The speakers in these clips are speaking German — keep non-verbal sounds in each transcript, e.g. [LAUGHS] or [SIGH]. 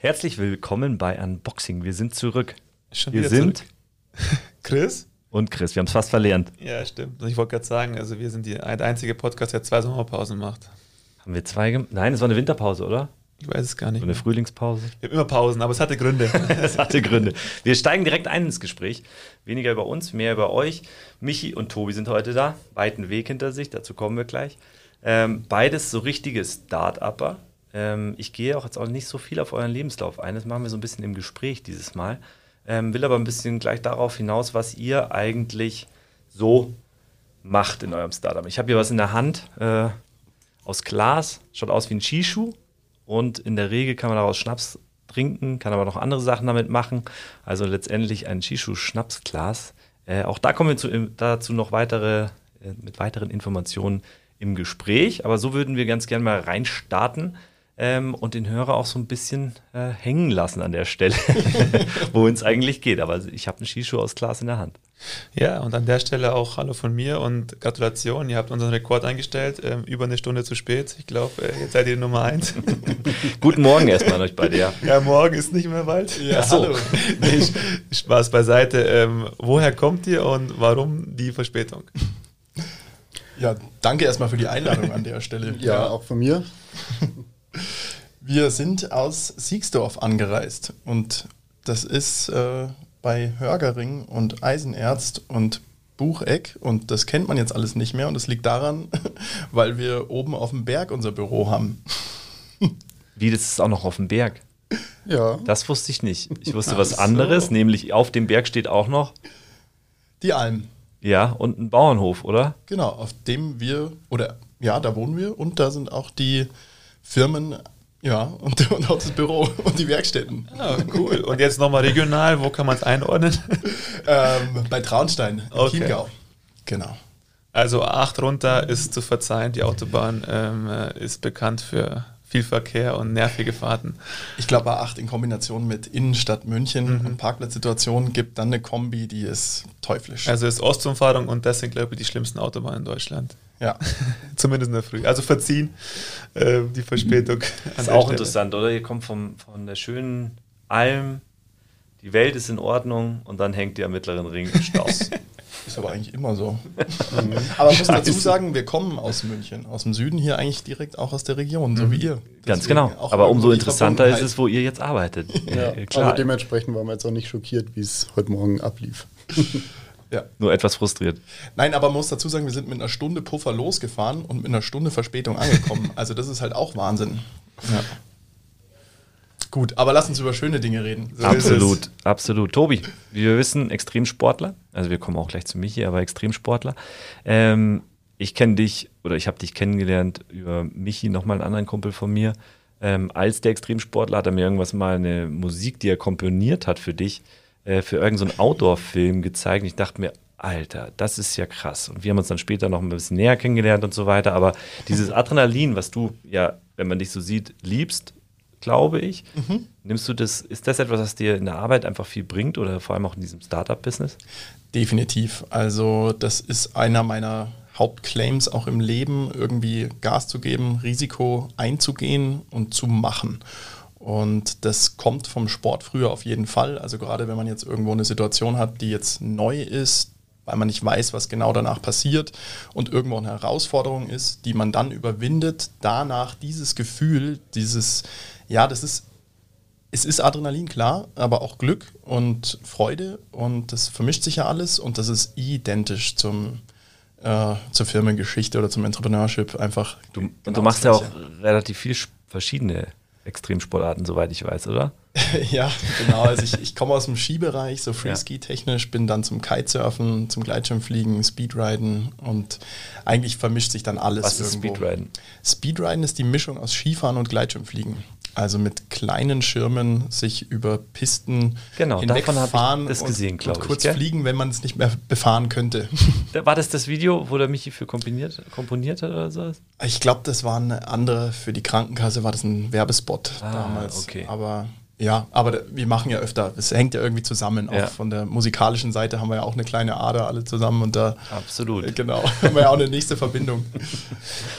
Herzlich willkommen bei Unboxing. Wir sind zurück. Schon wir sind zurück. [LAUGHS] Chris? und Chris. Wir haben es fast verlernt. Ja, stimmt. Und ich wollte gerade sagen, also wir sind die, der einzige Podcast, der zwei Sommerpausen macht. Haben wir zwei gem Nein, es war eine Winterpause, oder? Ich weiß es gar nicht. So eine mehr. Frühlingspause. Wir haben immer Pausen, aber es hatte Gründe. [LAUGHS] Das hatte Gründe. Wir steigen direkt ein ins Gespräch. Weniger über uns, mehr über euch. Michi und Tobi sind heute da. Weiten Weg hinter sich, dazu kommen wir gleich. Ähm, beides so richtige Start-Upper. Ähm, ich gehe auch jetzt auch nicht so viel auf euren Lebenslauf ein. Das machen wir so ein bisschen im Gespräch dieses Mal. Ähm, will aber ein bisschen gleich darauf hinaus, was ihr eigentlich so macht in eurem Startup. Ich habe hier was in der Hand äh, aus Glas, schaut aus wie ein Skischuh und in der Regel kann man daraus Schnaps trinken, kann aber noch andere Sachen damit machen. Also letztendlich ein Shishu-Schnapsglas. Äh, auch da kommen wir zu, dazu noch weitere, äh, mit weiteren Informationen im Gespräch. Aber so würden wir ganz gerne mal reinstarten ähm, und den Hörer auch so ein bisschen äh, hängen lassen an der Stelle, [LAUGHS] [LAUGHS] wohin es eigentlich geht. Aber ich habe einen Shishu aus Glas in der Hand. ja, und an der Stelle auch Hallo von mir und Gratulation. Ihr habt unseren Rekord eingestellt, ähm, über eine Stunde zu spät. Ich glaube, äh, jetzt seid ihr Nummer eins. [LAUGHS] Guten Morgen erstmal an euch beide. Ja. ja, morgen ist nicht mehr bald. Ja, Ach so. hallo. nee, ich- Spaß beiseite. Ähm, woher kommt ihr und warum die Verspätung? Ja, danke erstmal für die Einladung an der Stelle. Ja, auch von mir. Wir sind aus Siegsdorf angereist und das ist äh, bei Hörgering und Eisenerzt und Bucheck und das kennt man jetzt alles nicht mehr und das liegt daran, [LAUGHS] weil wir oben auf dem Berg unser Büro haben. Wie, das ist auch noch auf dem Berg. Ja. Das wusste ich nicht. Ich wusste Ach was anderes, nämlich auf dem Berg steht auch noch, Die Alm, ja, und ein Bauernhof, oder? genau, auf dem wir, oder ja, da wohnen wir und da sind auch die Firmen, ja, und, [LAUGHS] und auch das Büro und die Werkstätten. Ah, cool. Und jetzt nochmal regional, wo kann man es einordnen? [LAUGHS] Ähm, bei Traunstein im Okay. Chiemgau. Genau. Also 8 runter ist zu verzeihen. Die Autobahn ähm, äh, ist bekannt für viel Verkehr und nervige Fahrten. Ich glaube, A8 in Kombination mit Innenstadt München Mhm. und Parkplatzsituation gibt dann eine Kombi, die ist teuflisch. Also ist Ostumfahrung und das sind, glaube ich, die schlimmsten Autobahnen in Deutschland. Ja. [LAUGHS] Zumindest in der Früh. Also verziehen äh, die Verspätung. Das ist auch Stelle. interessant, oder? Ihr kommt vom, von der schönen Alm, die Welt ist in Ordnung und dann hängt ihr am mittleren Ring im Stau. [LAUGHS] Ist aber eigentlich immer so. aber ich muss dazu sagen, wir kommen aus München, aus dem Süden hier eigentlich direkt auch aus der Region, so wie ihr. Mhm. Ganz Deswegen genau. Aber umso interessanter ist es, wo ihr jetzt arbeitet. Ja, [LAUGHS] Äh, aber dementsprechend waren wir jetzt auch nicht schockiert, wie es heute Morgen ablief. Ja. Nur etwas frustriert. Nein, aber man muss dazu sagen, wir sind mit einer Stunde Puffer losgefahren und mit einer Stunde Verspätung angekommen. [LAUGHS] Also das ist halt auch Wahnsinn. Ja. Gut, aber lass uns über schöne Dinge reden. So absolut, absolut. Tobi, wie wir wissen, Extremsportler. Also wir kommen auch gleich zu Michi, aber Extremsportler. Ähm, ich kenne dich oder ich habe dich kennengelernt über Michi, nochmal einen anderen Kumpel von mir. Ähm, als der Extremsportler hat er mir irgendwas mal eine Musik, die er komponiert hat für dich, äh, für irgendeinen so Outdoor-Film gezeigt. Und ich dachte mir, Alter, das ist ja krass. Und wir haben uns dann später noch ein bisschen näher kennengelernt und so weiter. Aber dieses Adrenalin, was du ja, wenn man dich so sieht, liebst, glaube ich. Nimmst du das, ist das etwas, was dir in der Arbeit einfach viel bringt oder vor allem auch in diesem Startup-Business? Definitiv. Also das ist einer meiner Hauptclaims auch im Leben, irgendwie Gas zu geben, Risiko einzugehen und zu machen. Und das kommt vom Sport früher auf jeden Fall. Also gerade wenn man jetzt irgendwo eine Situation hat, die jetzt neu ist, weil man nicht weiß, was genau danach passiert und irgendwo eine Herausforderung ist, die man dann überwindet, danach dieses Gefühl, dieses, ja, das ist es ist Adrenalin, klar, aber auch Glück und Freude und das vermischt sich ja alles und das ist identisch zum, äh, zur Firmengeschichte oder zum Entrepreneurship einfach. Du, genau und du machst ja auch relativ viel sch- verschiedene Extremsportarten, soweit ich weiß, oder? [LAUGHS] Ja, genau. Also ich, ich komme aus dem Skibereich, so. Freeski-technisch, bin dann zum Kitesurfen, zum Gleitschirmfliegen, Speedriden und eigentlich vermischt sich dann alles Was ist irgendwo. Speedriden? Speedriden ist die Mischung aus Skifahren und Gleitschirmfliegen. Also mit kleinen Schirmen sich über Pisten Genau, davon ich hinwegfahren das und- gesehen, und ich, kurz gell? fliegen, wenn man es nicht mehr befahren könnte. [LAUGHS] War das das Video, wo der Michi für komponiert, komponiert hat oder so? Ich glaube, das war eine andere, für die Krankenkasse war das ein Werbespot Ah, damals. okay. Aber Ja, aber wir machen ja öfter, es hängt ja irgendwie zusammen. Auch Ja. von der musikalischen Seite haben wir ja auch eine kleine Ader alle zusammen und da Absolut. äh, genau, [LAUGHS] haben wir ja auch eine nächste Verbindung.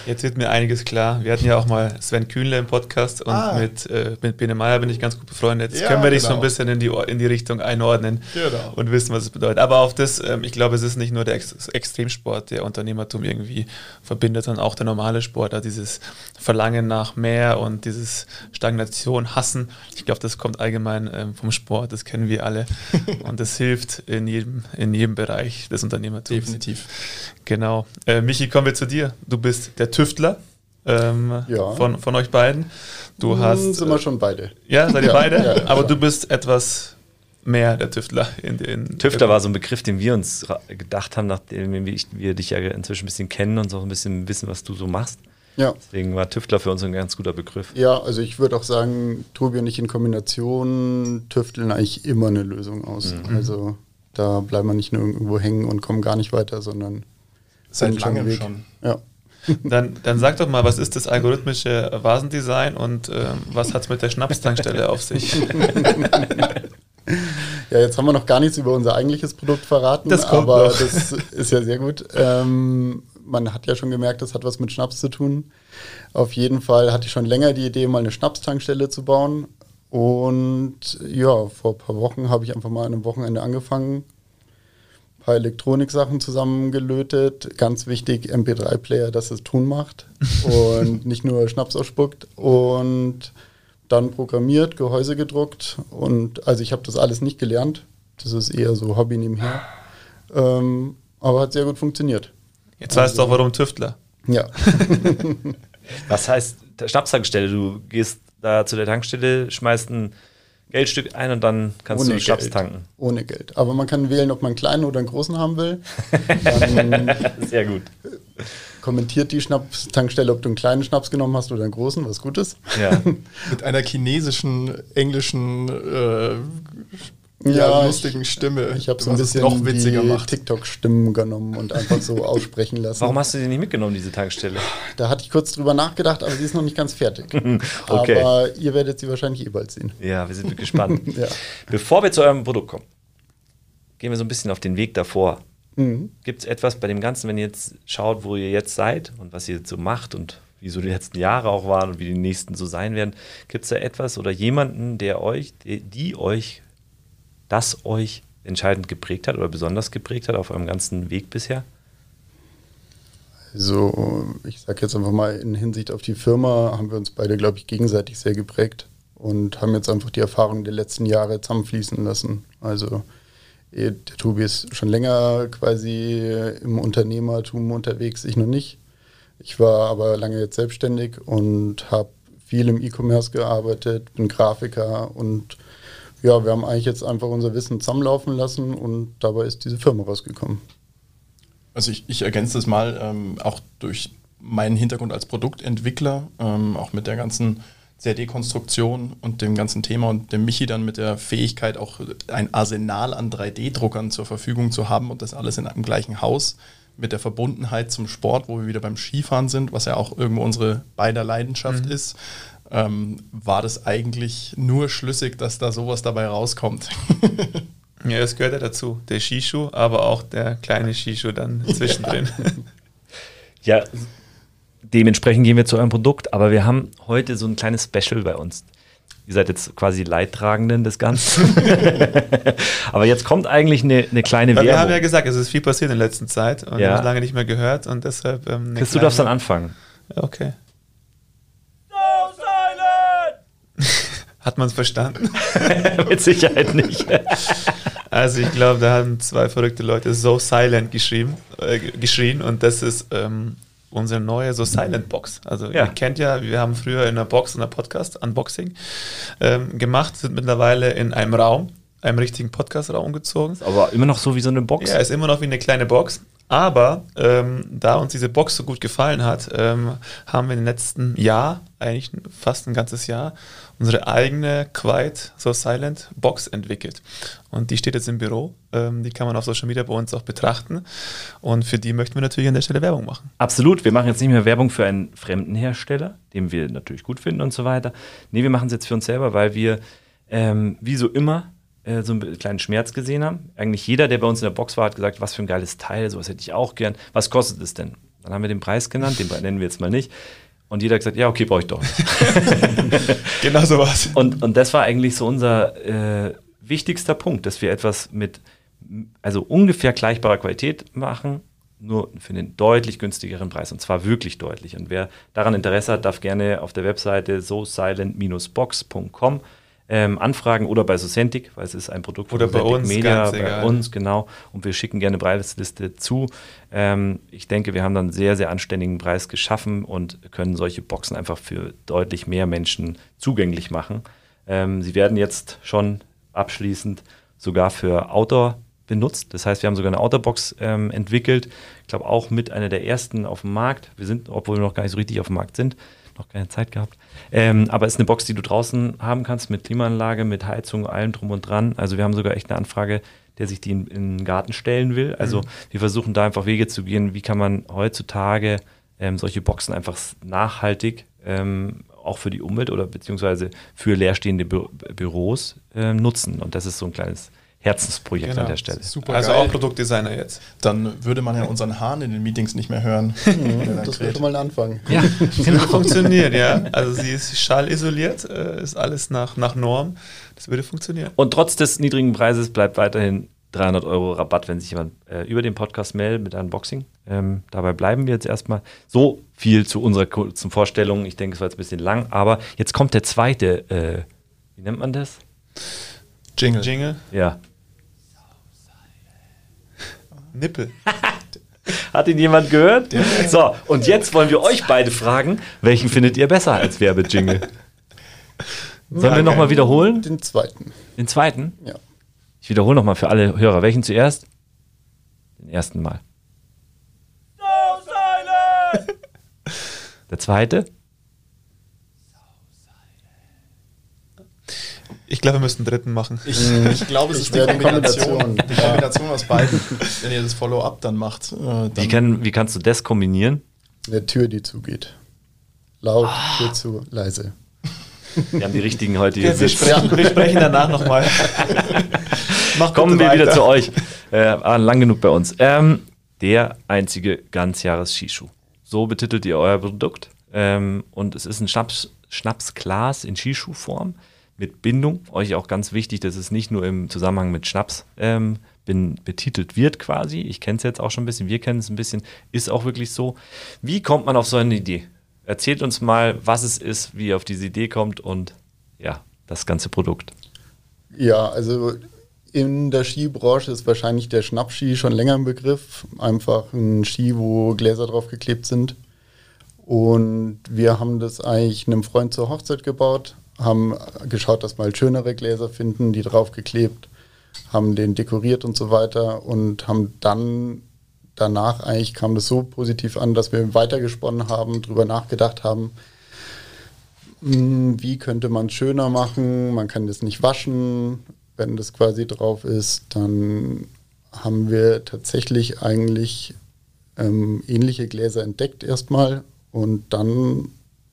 Jetzt wird mir einiges klar. Wir hatten ja auch mal Sven Kühnle im Podcast und Ah. mit, äh, mit Bene Meyer bin ich ganz gut befreundet. Jetzt Ja, können wir dich so ein genau. bisschen in die, in die Richtung einordnen Genau. und wissen, was es bedeutet. Aber auf das, ähm, ich glaube, es ist nicht nur der Ex Extremsport, der Unternehmertum irgendwie verbindet, sondern auch der normale Sport, also dieses Verlangen nach mehr und dieses Stagnation, Hassen. Ich glaube, das kommt allgemein ähm, vom Sport, das kennen wir alle. [LAUGHS] und das hilft in jedem, in jedem Bereich des Unternehmertums. Definitiv. Genau. Äh, Michi, kommen wir zu dir. Du bist der Tüftler ähm, Ja. von, von euch beiden. Du Hm, hast. sind wir schon beide. Ja, seid ihr Ja, beide? ja, Aber du bist etwas mehr der Tüftler. In, in Tüftler war so ein Begriff, den wir uns gedacht haben, nachdem wir, wir dich ja inzwischen ein bisschen kennen und so ein bisschen wissen, was du so machst. Ja. Deswegen war Tüftler für uns ein ganz guter Begriff. Ja, also ich würde auch sagen, Tobi und ich in Kombination tüfteln eigentlich immer eine Lösung aus. Mhm. Also da bleiben wir nicht nur irgendwo hängen und kommen gar nicht weiter, sondern Seit langem Weg. schon. Ja. [LAUGHS] Dann, dann sag doch mal, was ist das algorithmische Vasendesign und ähm, was hat es mit der Schnapstankstelle auf sich? [LAUGHS] Ja, jetzt haben wir noch gar nichts über unser eigentliches Produkt verraten, Das kommt aber noch. das ist ja sehr gut. Ähm, man hat ja schon gemerkt, das hat was mit Schnaps zu tun. Auf jeden Fall hatte ich schon länger die Idee, mal eine Schnapstankstelle zu bauen. Und ja, vor ein paar Wochen habe ich einfach mal an einem Wochenende angefangen, ein paar Elektroniksachen zusammengelötet. Ganz wichtig, MP3-Player, dass es Ton macht [LAUGHS] und nicht nur Schnaps ausspuckt. Und dann programmiert, Gehäuse gedruckt und also ich habe das alles nicht gelernt. Das ist eher so Hobby nebenher. Ähm, aber hat sehr gut funktioniert. Jetzt weißt du auch, warum Tüftler. Ja, [LAUGHS] Was heißt Schnapstankstelle? Du gehst da zu der Tankstelle, schmeißt ein Geldstück ein und dann kannst du Schnaps Geld. tanken. Ohne Geld. Aber man kann wählen, ob man einen kleinen oder einen großen haben will. [LAUGHS] Dann Sehr gut. kommentiert die Schnapstankstelle, ob du einen kleinen Schnaps genommen hast oder einen großen, was gut ist. Ja. [LAUGHS] Mit einer chinesischen, englischen, äh, ja, Ja, lustigen Stimme. Ich habe so ein bisschen noch witziger die. TikTok-Stimmen genommen und einfach so [LAUGHS] aussprechen lassen. Warum hast du die nicht mitgenommen, diese Tankstelle? Da hatte ich kurz drüber nachgedacht, aber sie ist noch nicht ganz fertig. [LAUGHS] Okay. Aber ihr werdet sie wahrscheinlich eh bald sehen. Ja, wir sind gespannt. [LAUGHS] Ja. Bevor wir zu eurem Produkt kommen, gehen wir so ein bisschen auf den Weg davor. Mhm. Gibt es etwas bei dem Ganzen, wenn ihr jetzt schaut, wo ihr jetzt seid und was ihr jetzt so macht und wie so die letzten Jahre auch waren und wie die nächsten so sein werden, gibt es da etwas oder jemanden, der euch, die, die euch, das euch entscheidend geprägt hat oder besonders geprägt hat auf eurem ganzen Weg bisher? So, ich sag jetzt einfach mal in Hinsicht auf die Firma haben wir uns beide, glaube ich, gegenseitig sehr geprägt und haben jetzt einfach die Erfahrungen der letzten Jahre zusammenfließen lassen. Also eh, der Tobi ist schon länger quasi im Unternehmertum unterwegs, ich noch nicht. Ich war aber lange jetzt selbstständig und habe viel im E-Commerce gearbeitet, bin Grafiker und ja, wir haben eigentlich jetzt einfach unser Wissen zusammenlaufen lassen und dabei ist diese Firma rausgekommen. Also ich, ich ergänze das mal, ähm, auch durch meinen Hintergrund als Produktentwickler, ähm, auch mit der ganzen CAD-Konstruktion und dem ganzen Thema und dem Michi dann mit der Fähigkeit, auch ein Arsenal an 3D-Druckern zur Verfügung zu haben und das alles in einem gleichen Haus mit der Verbundenheit zum Sport, wo wir wieder beim Skifahren sind, was ja auch irgendwo unsere beider Leidenschaft ist, ähm, war das eigentlich nur schlüssig, dass da sowas dabei rauskommt. [LAUGHS] Ja, es gehört ja dazu. Der Skischuh, aber auch der kleine Skischuh dann zwischendrin. [LAUGHS] Ja, dementsprechend gehen wir zu eurem Produkt, aber wir haben heute so ein kleines Special bei uns. Ihr seid jetzt quasi Leidtragenden des Ganzen. [LAUGHS] aber jetzt kommt eigentlich eine, eine kleine Weil wir haben ja Werbung. gesagt, es ist viel passiert in der letzten Zeit und Ja. wir haben es lange nicht mehr gehört und deshalb. Ähm, Chris, du darfst dann anfangen. Okay. [LAUGHS] Hat man es verstanden? [LAUGHS] Mit Sicherheit nicht. [LAUGHS] Also ich glaube, da haben zwei verrückte Leute So Silent geschrieben, äh, geschrien und das ist ähm, unsere neue So Silent Box. Also Ja. ihr kennt ja, wir haben früher in einer Box, in einer Podcast, Unboxing ähm, gemacht, sind mittlerweile in einem Raum, einem richtigen Podcast-Raum umgezogen. Aber immer noch so wie so eine Box. Ja, ist immer noch wie eine kleine Box. Aber ähm, da uns diese Box so gut gefallen hat, ähm, haben wir im letzten Jahr, eigentlich fast ein ganzes Jahr, unsere eigene Quiet So Silent Box entwickelt. Und die steht jetzt im Büro. Ähm, die kann man auf Social Media bei uns auch betrachten. Und für die möchten wir natürlich an der Stelle Werbung machen. Absolut. Wir machen jetzt nicht mehr Werbung für einen fremden Hersteller, den wir natürlich gut finden und so weiter. Nee, wir machen es jetzt für uns selber, weil wir ähm, wie so immer, äh, so einen kleinen Schmerz gesehen haben. Eigentlich jeder, der bei uns in der Box war, hat gesagt, was für ein geiles Teil, sowas hätte ich auch gern. Was kostet es denn? Dann haben wir den Preis genannt, den nennen wir jetzt mal nicht. Und jeder hat gesagt, ja, okay, brauche ich doch. [LAUGHS] genau so was. Und, und das war eigentlich so unser äh, wichtigster Punkt, dass wir etwas mit also ungefähr gleichbarer Qualität machen, nur für einen deutlich günstigeren Preis und zwar wirklich deutlich. Und wer daran Interesse hat, darf gerne auf der Webseite so silent-box.com ähm, anfragen oder bei Socentic, weil es ist ein Produkt oder von bei uns, Media, bei egal. uns, genau. Und wir schicken gerne Preisliste zu. Ähm, ich denke, wir haben dann einen sehr, sehr anständigen Preis geschaffen und können solche Boxen einfach für deutlich mehr Menschen zugänglich machen. Ähm, sie werden jetzt schon abschließend sogar für Outdoor benutzt. Das heißt, wir haben sogar eine Outdoor-Box ähm, entwickelt. Ich glaube auch mit einer der ersten auf dem Markt. Wir sind, obwohl wir noch gar nicht so richtig auf dem Markt sind, noch keine Zeit gehabt. Ähm, aber es ist eine Box, die du draußen haben kannst mit Klimaanlage, mit Heizung, allem drum und dran. Also wir haben sogar echt eine Anfrage, der sich die in, in den Garten stellen will. Also mhm. wir versuchen da einfach Wege zu gehen, wie kann man heutzutage ähm, solche Boxen einfach nachhaltig ähm, auch für die Umwelt oder beziehungsweise für leerstehende Bü Büros äh, nutzen. Und das ist so ein kleines Herzensprojekt genau. an der Stelle. Super also geil. auch Produktdesigner jetzt. Dann würde man ja unseren Hahn in den Meetings nicht mehr hören. [LAUGHS] Mhm, das wäre mal ein Anfang. Ja, [LAUGHS] genau. [LAUGHS] funktioniert, ja. Also sie ist schallisoliert, äh, ist alles nach, nach Norm. Das würde funktionieren. Und trotz des niedrigen Preises bleibt weiterhin 300 Euro Rabatt, wenn sich jemand äh, über den Podcast meldet mit Unboxing. Ähm, dabei bleiben wir jetzt erstmal. So viel zu unserer kurzen Vorstellung. Ich denke, es war jetzt ein bisschen lang, aber jetzt kommt der zweite, äh, wie nennt man das? Jingle. Jingle? Ja. Nippel. [LAUGHS] Hat ihn jemand gehört? So, und jetzt wollen wir euch beide fragen, welchen findet ihr besser als Werbejingle? Sollen wir nochmal wiederholen? Den zweiten. Den zweiten? Ja. Ich wiederhole nochmal für alle Hörer. Welchen zuerst? Den ersten Mal. So silent! Der zweite? Ich glaube, wir müssen einen dritten machen. Ich, ich glaube, es ist die Kombination, die Kombination aus beiden. Wenn ihr das Follow-up dann macht. Äh, dann wie, kann, wie kannst du das kombinieren? Eine Tür, die zugeht. Laut, ah. Tür zu, leise. Wir haben die richtigen heute hier. Wir sprechen, wir sprechen danach nochmal. [LAUGHS] Kommen wir weiter. wieder zu euch. Äh, lang genug bei uns. Ähm, der einzige Ganzjahres-Skischuh. So betitelt ihr euer Produkt. Ähm, und es ist ein Schnaps, Schnapsglas in Skischuhform mit Bindung. Euch auch ganz wichtig, dass es nicht nur im Zusammenhang mit Schnaps ähm, betitelt wird quasi. Ich kenne es jetzt auch schon ein bisschen, wir kennen es ein bisschen, ist auch wirklich so. Wie kommt man auf so eine Idee? Erzählt uns mal, was es ist, wie ihr auf diese Idee kommt und ja, das ganze Produkt. Ja, also in der Skibranche ist wahrscheinlich der Schnappski schon länger im Begriff. Einfach ein Ski, wo Gläser drauf geklebt sind. Und wir haben das eigentlich einem Freund zur Hochzeit gebaut, haben geschaut, dass wir halt schönere Gläser finden, die draufgeklebt, haben den dekoriert und so weiter und haben dann danach eigentlich kam das so positiv an, dass wir weitergesponnen haben, drüber nachgedacht haben, hm, wie könnte man es schöner machen, man kann das nicht waschen, wenn das quasi drauf ist, dann haben wir tatsächlich eigentlich ähm, ähnliche Gläser entdeckt erstmal und dann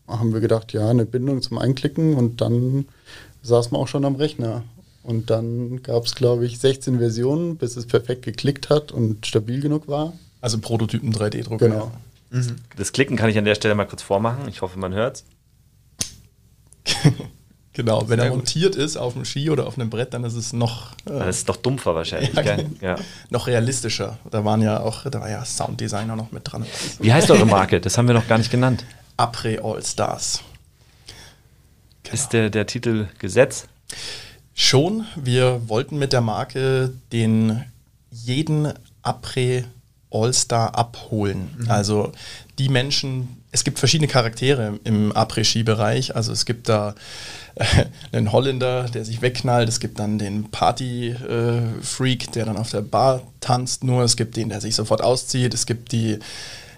haben wir gedacht, ja, eine Bindung zum Einklicken und dann saß man auch schon am Rechner. Und dann gab es, glaube ich, 16 Versionen, bis es perfekt geklickt hat und stabil genug war. Also Prototypen 3D-Druck. Genau. Mhm. Das Klicken kann ich an der Stelle mal kurz vormachen. Ich hoffe, man hört es. [LAUGHS] genau, wenn er montiert ist auf dem Ski oder auf einem Brett, dann ist es noch. Äh, dann ist es doch dumpfer wahrscheinlich. Ja, gell? Ja. Noch realistischer. Da waren ja auch, da war ja Sounddesigner noch mit dran. Wie heißt eure Marke? Das haben wir noch gar nicht genannt. Après All Stars. Genau. Ist der, der Titel Gesetz? Schon. Wir wollten mit der Marke den jeden Après All-Star abholen. Mhm. Also die Menschen, es gibt verschiedene Charaktere im Après-Ski-Bereich. Also es gibt da äh, einen Holländer, der sich wegknallt. Es gibt dann den Party-Freak, äh, der dann auf der Bar tanzt nur. Es gibt den, der sich sofort auszieht. Es gibt die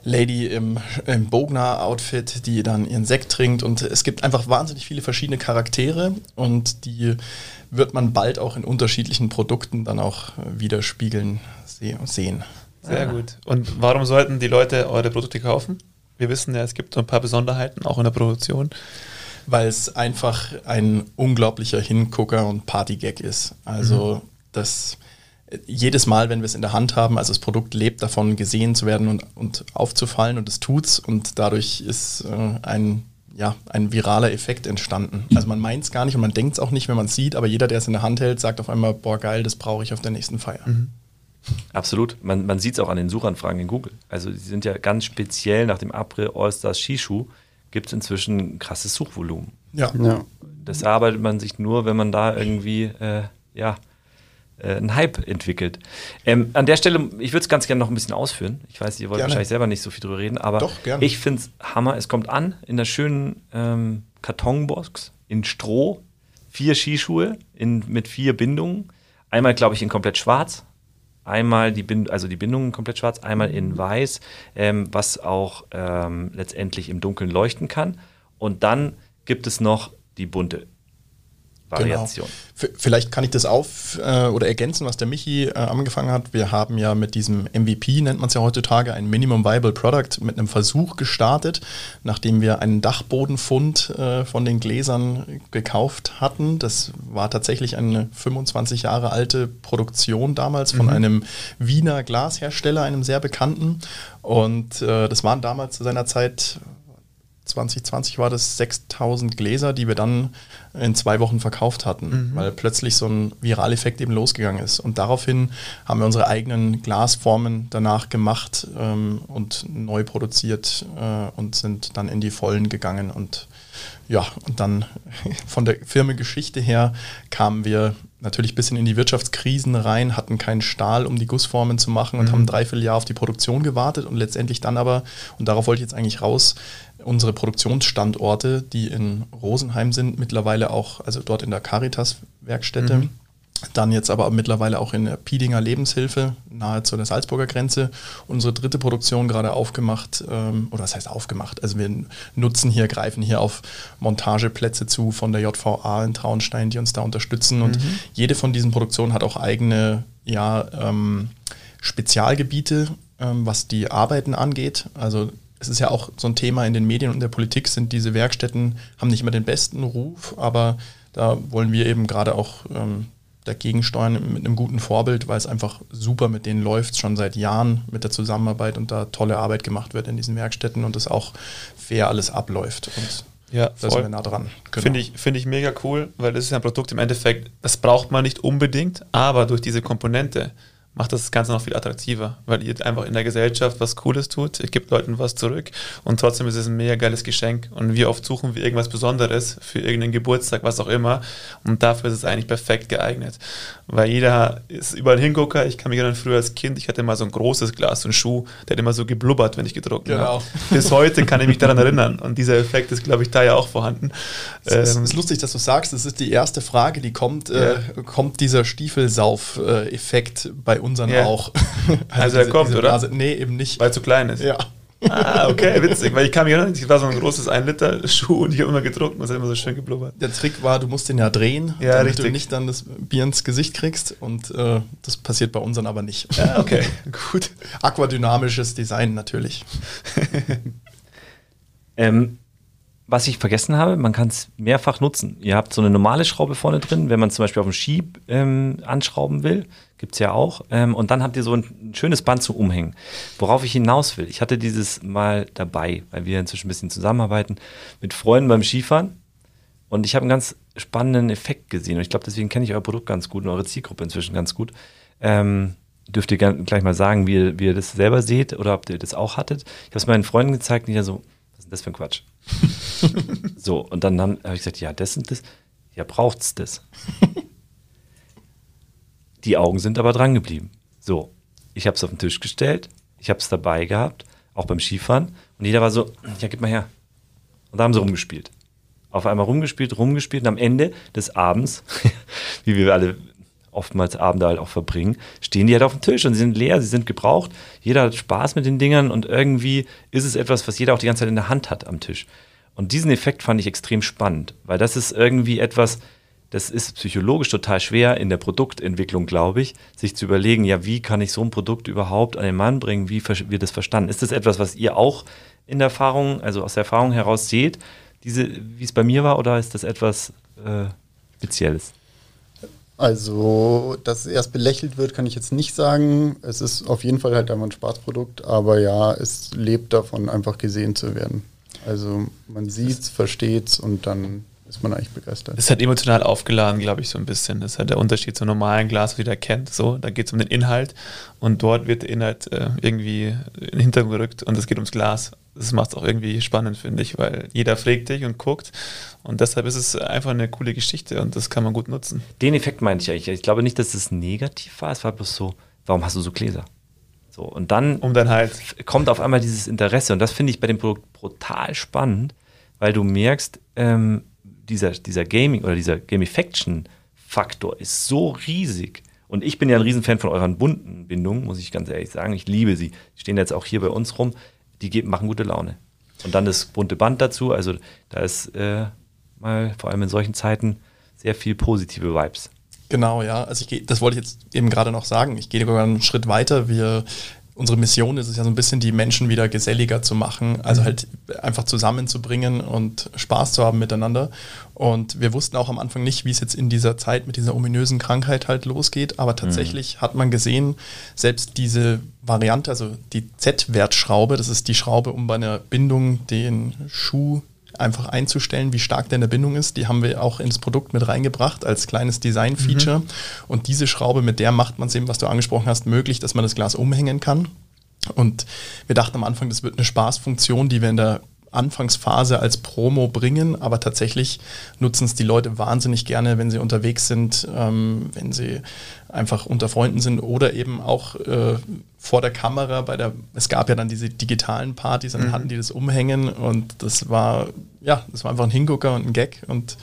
Lady im, im Bogner-Outfit, die dann ihren Sekt trinkt. Und es gibt einfach wahnsinnig viele verschiedene Charaktere und die wird man bald auch in unterschiedlichen Produkten dann auch widerspiegeln sehen. Sehr ah. gut. Und warum sollten die Leute eure Produkte kaufen? Wir wissen ja, es gibt so ein paar Besonderheiten, auch in der Produktion. Weil es einfach ein unglaublicher Hingucker und Partygag ist. Also mhm. das jedes Mal, wenn wir es in der Hand haben, also das Produkt lebt davon, gesehen zu werden und, und aufzufallen und es tut's und dadurch ist äh, ein ja, ein viraler Effekt entstanden. Also man meint es gar nicht und man denkt es auch nicht, wenn man es sieht, aber jeder, der es in der Hand hält, sagt auf einmal, boah geil, das brauche ich auf der nächsten Feier. Mhm. Absolut. Man, man sieht es auch an den Suchanfragen in Google. Also die sind ja ganz speziell nach dem April All-Stars Skischuh gibt es inzwischen ein krasses Suchvolumen. Ja. ja. Das arbeitet man sich nur, wenn man da irgendwie äh, ja, äh, einen Hype entwickelt. Ähm, an der Stelle, ich würde es ganz gerne noch ein bisschen ausführen. Ich weiß, ihr wollt gerne. wahrscheinlich selber nicht so viel drüber reden, aber Doch, ich finde es Hammer. Es kommt an in der schönen ähm, Kartonbox in Stroh, vier Skischuhe in, mit vier Bindungen. Einmal, glaube ich, in komplett schwarz, einmal die Bind also die Bindungen komplett schwarz, einmal in weiß, ähm, was auch ähm, letztendlich im Dunkeln leuchten kann. Und dann gibt es noch die bunte Variation. Genau. Vielleicht kann ich das auf äh, oder ergänzen, was der Michi äh, angefangen hat. Wir haben ja mit diesem MVP, nennt man es ja heutzutage, ein Minimum Viable Product mit einem Versuch gestartet, nachdem wir einen Dachbodenfund äh, von den Gläsern gekauft hatten. Das war tatsächlich eine 25 Jahre alte Produktion damals von mhm. einem Wiener Glashersteller, einem sehr bekannten. Und äh, das waren damals zu seiner Zeit 2020 war das 6000 Gläser, die wir dann in zwei Wochen verkauft hatten, mhm. weil plötzlich so ein Viraleffekt eben losgegangen ist. Und daraufhin haben wir unsere eigenen Glasformen danach gemacht ähm, und neu produziert äh, und sind dann in die Vollen gegangen. Und ja, und dann [LAUGHS] von der Firmengeschichte her kamen wir natürlich ein bisschen in die Wirtschaftskrisen rein, hatten keinen Stahl, um die Gussformen zu machen und mhm. haben dreiviertel Jahr auf die Produktion gewartet und letztendlich dann aber, und darauf wollte ich jetzt eigentlich raus, unsere Produktionsstandorte, die in Rosenheim sind, mittlerweile auch, also dort in der Caritas-Werkstätte, mhm. dann jetzt aber mittlerweile auch in der Piedinger Lebenshilfe, nahe zu der Salzburger Grenze, unsere dritte Produktion gerade aufgemacht, ähm, oder was heißt aufgemacht? Also wir nutzen hier, greifen hier auf Montageplätze zu von der JVA in Traunstein, die uns da unterstützen. Und mhm. jede von diesen Produktionen hat auch eigene, ja, ähm, Spezialgebiete, ähm, was die Arbeiten angeht. Also es ist ja auch so ein Thema in den Medien und in der Politik sind diese Werkstätten, haben nicht immer den besten Ruf, aber da wollen wir eben gerade auch ähm, dagegen steuern mit einem guten Vorbild, weil es einfach super mit denen läuft, schon seit Jahren mit der Zusammenarbeit und da tolle Arbeit gemacht wird in diesen Werkstätten und es auch fair alles abläuft. Und ja, da sind wir nah dran. Genau. Finde ich, find ich mega cool, weil das ist ein Produkt im Endeffekt, das braucht man nicht unbedingt, aber durch diese Komponente macht das Ganze noch viel attraktiver, weil ihr einfach in der Gesellschaft was Cooles tut, ihr gebt Leuten was zurück und trotzdem ist es ein mega geiles Geschenk. Und wie oft suchen wir irgendwas Besonderes für irgendeinen Geburtstag, was auch immer. Und dafür ist es eigentlich perfekt geeignet. Weil jeder ist überall Hingucker. Ich kann mich erinnern, früher als Kind, ich hatte mal so ein großes Glas, so einen Schuh, der hat immer so geblubbert, wenn ich gedruckt genau. habe. [LAUGHS] Bis heute kann ich mich daran erinnern. Und dieser Effekt ist, glaube ich, da ja auch vorhanden. Es ähm, ist lustig, dass du sagst, das ist die erste Frage, die kommt, ja. äh, kommt dieser Stiefelsauf-Effekt bei unseren yeah. auch. also, [LAUGHS] also er kommt, oder? Nase, nee, eben nicht. Weil er zu klein ist. Ja. Ah, okay, witzig, weil ich kam hier nicht, ich war so ein großes 1-Liter-Schuh und ich habe immer gedruckt und es hat immer so schön geblubbert. Der Trick war, du musst den ja drehen, ja, damit richtig. du nicht dann das Bier ins Gesicht kriegst und äh, das passiert bei unseren aber nicht. Ja, okay, [LAUGHS] gut. Aquadynamisches Design natürlich. ähm, was ich vergessen habe, man kann es mehrfach nutzen. Ihr habt so eine normale Schraube vorne drin, wenn man zum Beispiel auf dem Ski ähm, anschrauben will, gibt es ja auch. Ähm, und dann habt ihr so ein, schönes Band zum Umhängen. Worauf ich hinaus will, ich hatte dieses mal dabei, weil wir inzwischen ein bisschen zusammenarbeiten, mit Freunden beim Skifahren. Und ich habe einen ganz spannenden Effekt gesehen. Und ich glaube, deswegen kenne ich euer Produkt ganz gut und eure Zielgruppe inzwischen ganz gut. Ähm, dürft ihr gleich mal sagen, wie ihr, wie ihr das selber seht oder ob ihr das auch hattet. Ich habe es meinen Freunden gezeigt und die ja so, denn das für ein Quatsch? [LAUGHS] so, und dann habe hab ich gesagt, ja, das und das. Ja, braucht's das. [LAUGHS] Die Augen sind aber dran geblieben. So, ich habe es auf den Tisch gestellt, ich habe es dabei gehabt, auch beim Skifahren. Und jeder war so, ja, gib mal her. Und da haben sie rumgespielt. Auf einmal rumgespielt, rumgespielt. Und am Ende des Abends, [LAUGHS] wie wir alle oftmals Abende halt auch verbringen, stehen die halt auf dem Tisch und sie sind leer, sie sind gebraucht. Jeder hat Spaß mit den Dingern und irgendwie ist es etwas, was jeder auch die ganze Zeit in der Hand hat am Tisch. Und diesen Effekt fand ich extrem spannend, weil das ist irgendwie etwas, das ist psychologisch total schwer in der Produktentwicklung, glaube ich, sich zu überlegen, ja, wie kann ich so ein Produkt überhaupt an den Mann bringen, wie wird das verstanden? Ist das etwas, was ihr auch in der Erfahrung, also aus der Erfahrung heraus seht, diese, wie es bei mir war, oder ist das etwas äh, Spezielles? Also, dass es erst belächelt wird, kann ich jetzt nicht sagen. Es ist auf jeden Fall halt einfach ein Spaßprodukt, aber ja, es lebt davon, einfach gesehen zu werden. Also man sieht es, versteht es und dann ist man eigentlich begeistert. Es halt emotional aufgeladen, glaube ich, so ein bisschen. Das ist halt der Unterschied zum normalen Glas, wie jeder kennt. So, da geht es um den Inhalt und dort wird der Inhalt äh, irgendwie in den Hintergrund gerückt und es geht ums Glas. Das macht es auch irgendwie spannend, finde ich, weil jeder fragt dich und guckt und deshalb ist es einfach eine coole Geschichte und das kann man gut nutzen. Den Effekt meinte ich eigentlich. Ich glaube nicht, dass es negativ war. Es war bloß so, warum hast du so Gläser? So, und dann, um dann halt kommt auf einmal dieses Interesse und das finde ich bei dem Produkt brutal spannend, weil du merkst, ähm, dieser, dieser Gaming oder dieser Gamification-Faktor ist so riesig. Und ich bin ja ein Riesenfan von euren bunten Bindungen, muss ich ganz ehrlich sagen. Ich liebe sie. Die stehen jetzt auch hier bei uns rum. Die machen gute Laune. Und dann das bunte Band dazu. Also da ist äh, mal vor allem in solchen Zeiten sehr viel positive Vibes. Genau, ja. Also ich gehe, das wollte ich jetzt eben gerade noch sagen. Ich gehe sogar einen Schritt weiter. Wir unsere Mission ist es ja so ein bisschen, die Menschen wieder geselliger zu machen, also mhm. halt einfach zusammenzubringen und Spaß zu haben miteinander. Und wir wussten auch am Anfang nicht, wie es jetzt in dieser Zeit mit dieser ominösen Krankheit halt losgeht, aber tatsächlich mhm. hat man gesehen, selbst diese Variante, also die Z-Wertschraube, das ist die Schraube, um bei einer Bindung den Schuh einfach einzustellen, wie stark der in der Bindung ist. Die haben wir auch ins Produkt mit reingebracht als kleines Design-Feature. Mhm. Und diese Schraube, mit der macht man es eben, was du angesprochen hast, möglich, dass man das Glas umhängen kann. Und wir dachten am Anfang, das wird eine Spaßfunktion, die wir in der Anfangsphase als Promo bringen, aber tatsächlich nutzen es die Leute wahnsinnig gerne, wenn sie unterwegs sind, ähm, wenn sie einfach unter Freunden sind oder eben auch äh, vor der Kamera bei der, es gab ja dann diese digitalen Partys, dann mhm. hatten die das umhängen und das war, ja, das war einfach ein Hingucker und ein Gag und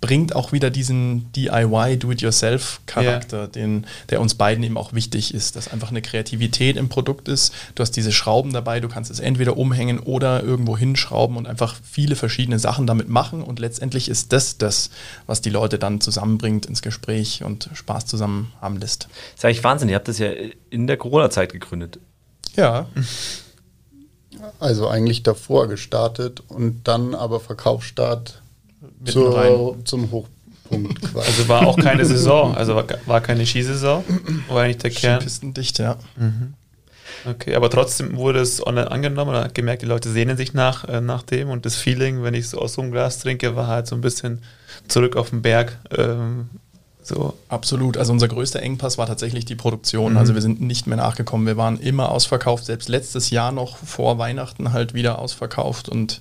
bringt auch wieder diesen DIY, Do-it-yourself-Charakter, yeah. der uns beiden eben auch wichtig ist, dass einfach eine Kreativität im Produkt ist. Du hast diese Schrauben dabei, du kannst es entweder umhängen oder irgendwo hinschrauben und einfach viele verschiedene Sachen damit machen und letztendlich ist das das, was die Leute dann zusammenbringt ins Gespräch und Spaß zusammen haben lässt. Das ist eigentlich Wahnsinn, ihr habt das ja in der Corona-Zeit gegründet. Ja. Also eigentlich davor gestartet und dann aber Verkaufsstart zur, zum Hochpunkt [LAUGHS] quasi. Also war auch keine Saison, also war, war keine Skisaison, war eigentlich der Kern. Pistendicht, ja. Mhm. Okay, aber trotzdem wurde es online angenommen und hat gemerkt, die Leute sehnen sich nach, äh, nach dem und das Feeling, wenn ich so aus so einem Glas trinke, war halt so ein bisschen zurück auf den Berg. Ähm, so. Absolut. Also unser größter Engpass war tatsächlich die Produktion. Mhm. Also wir sind nicht mehr nachgekommen. Wir waren immer ausverkauft. Selbst letztes Jahr noch vor Weihnachten halt wieder ausverkauft und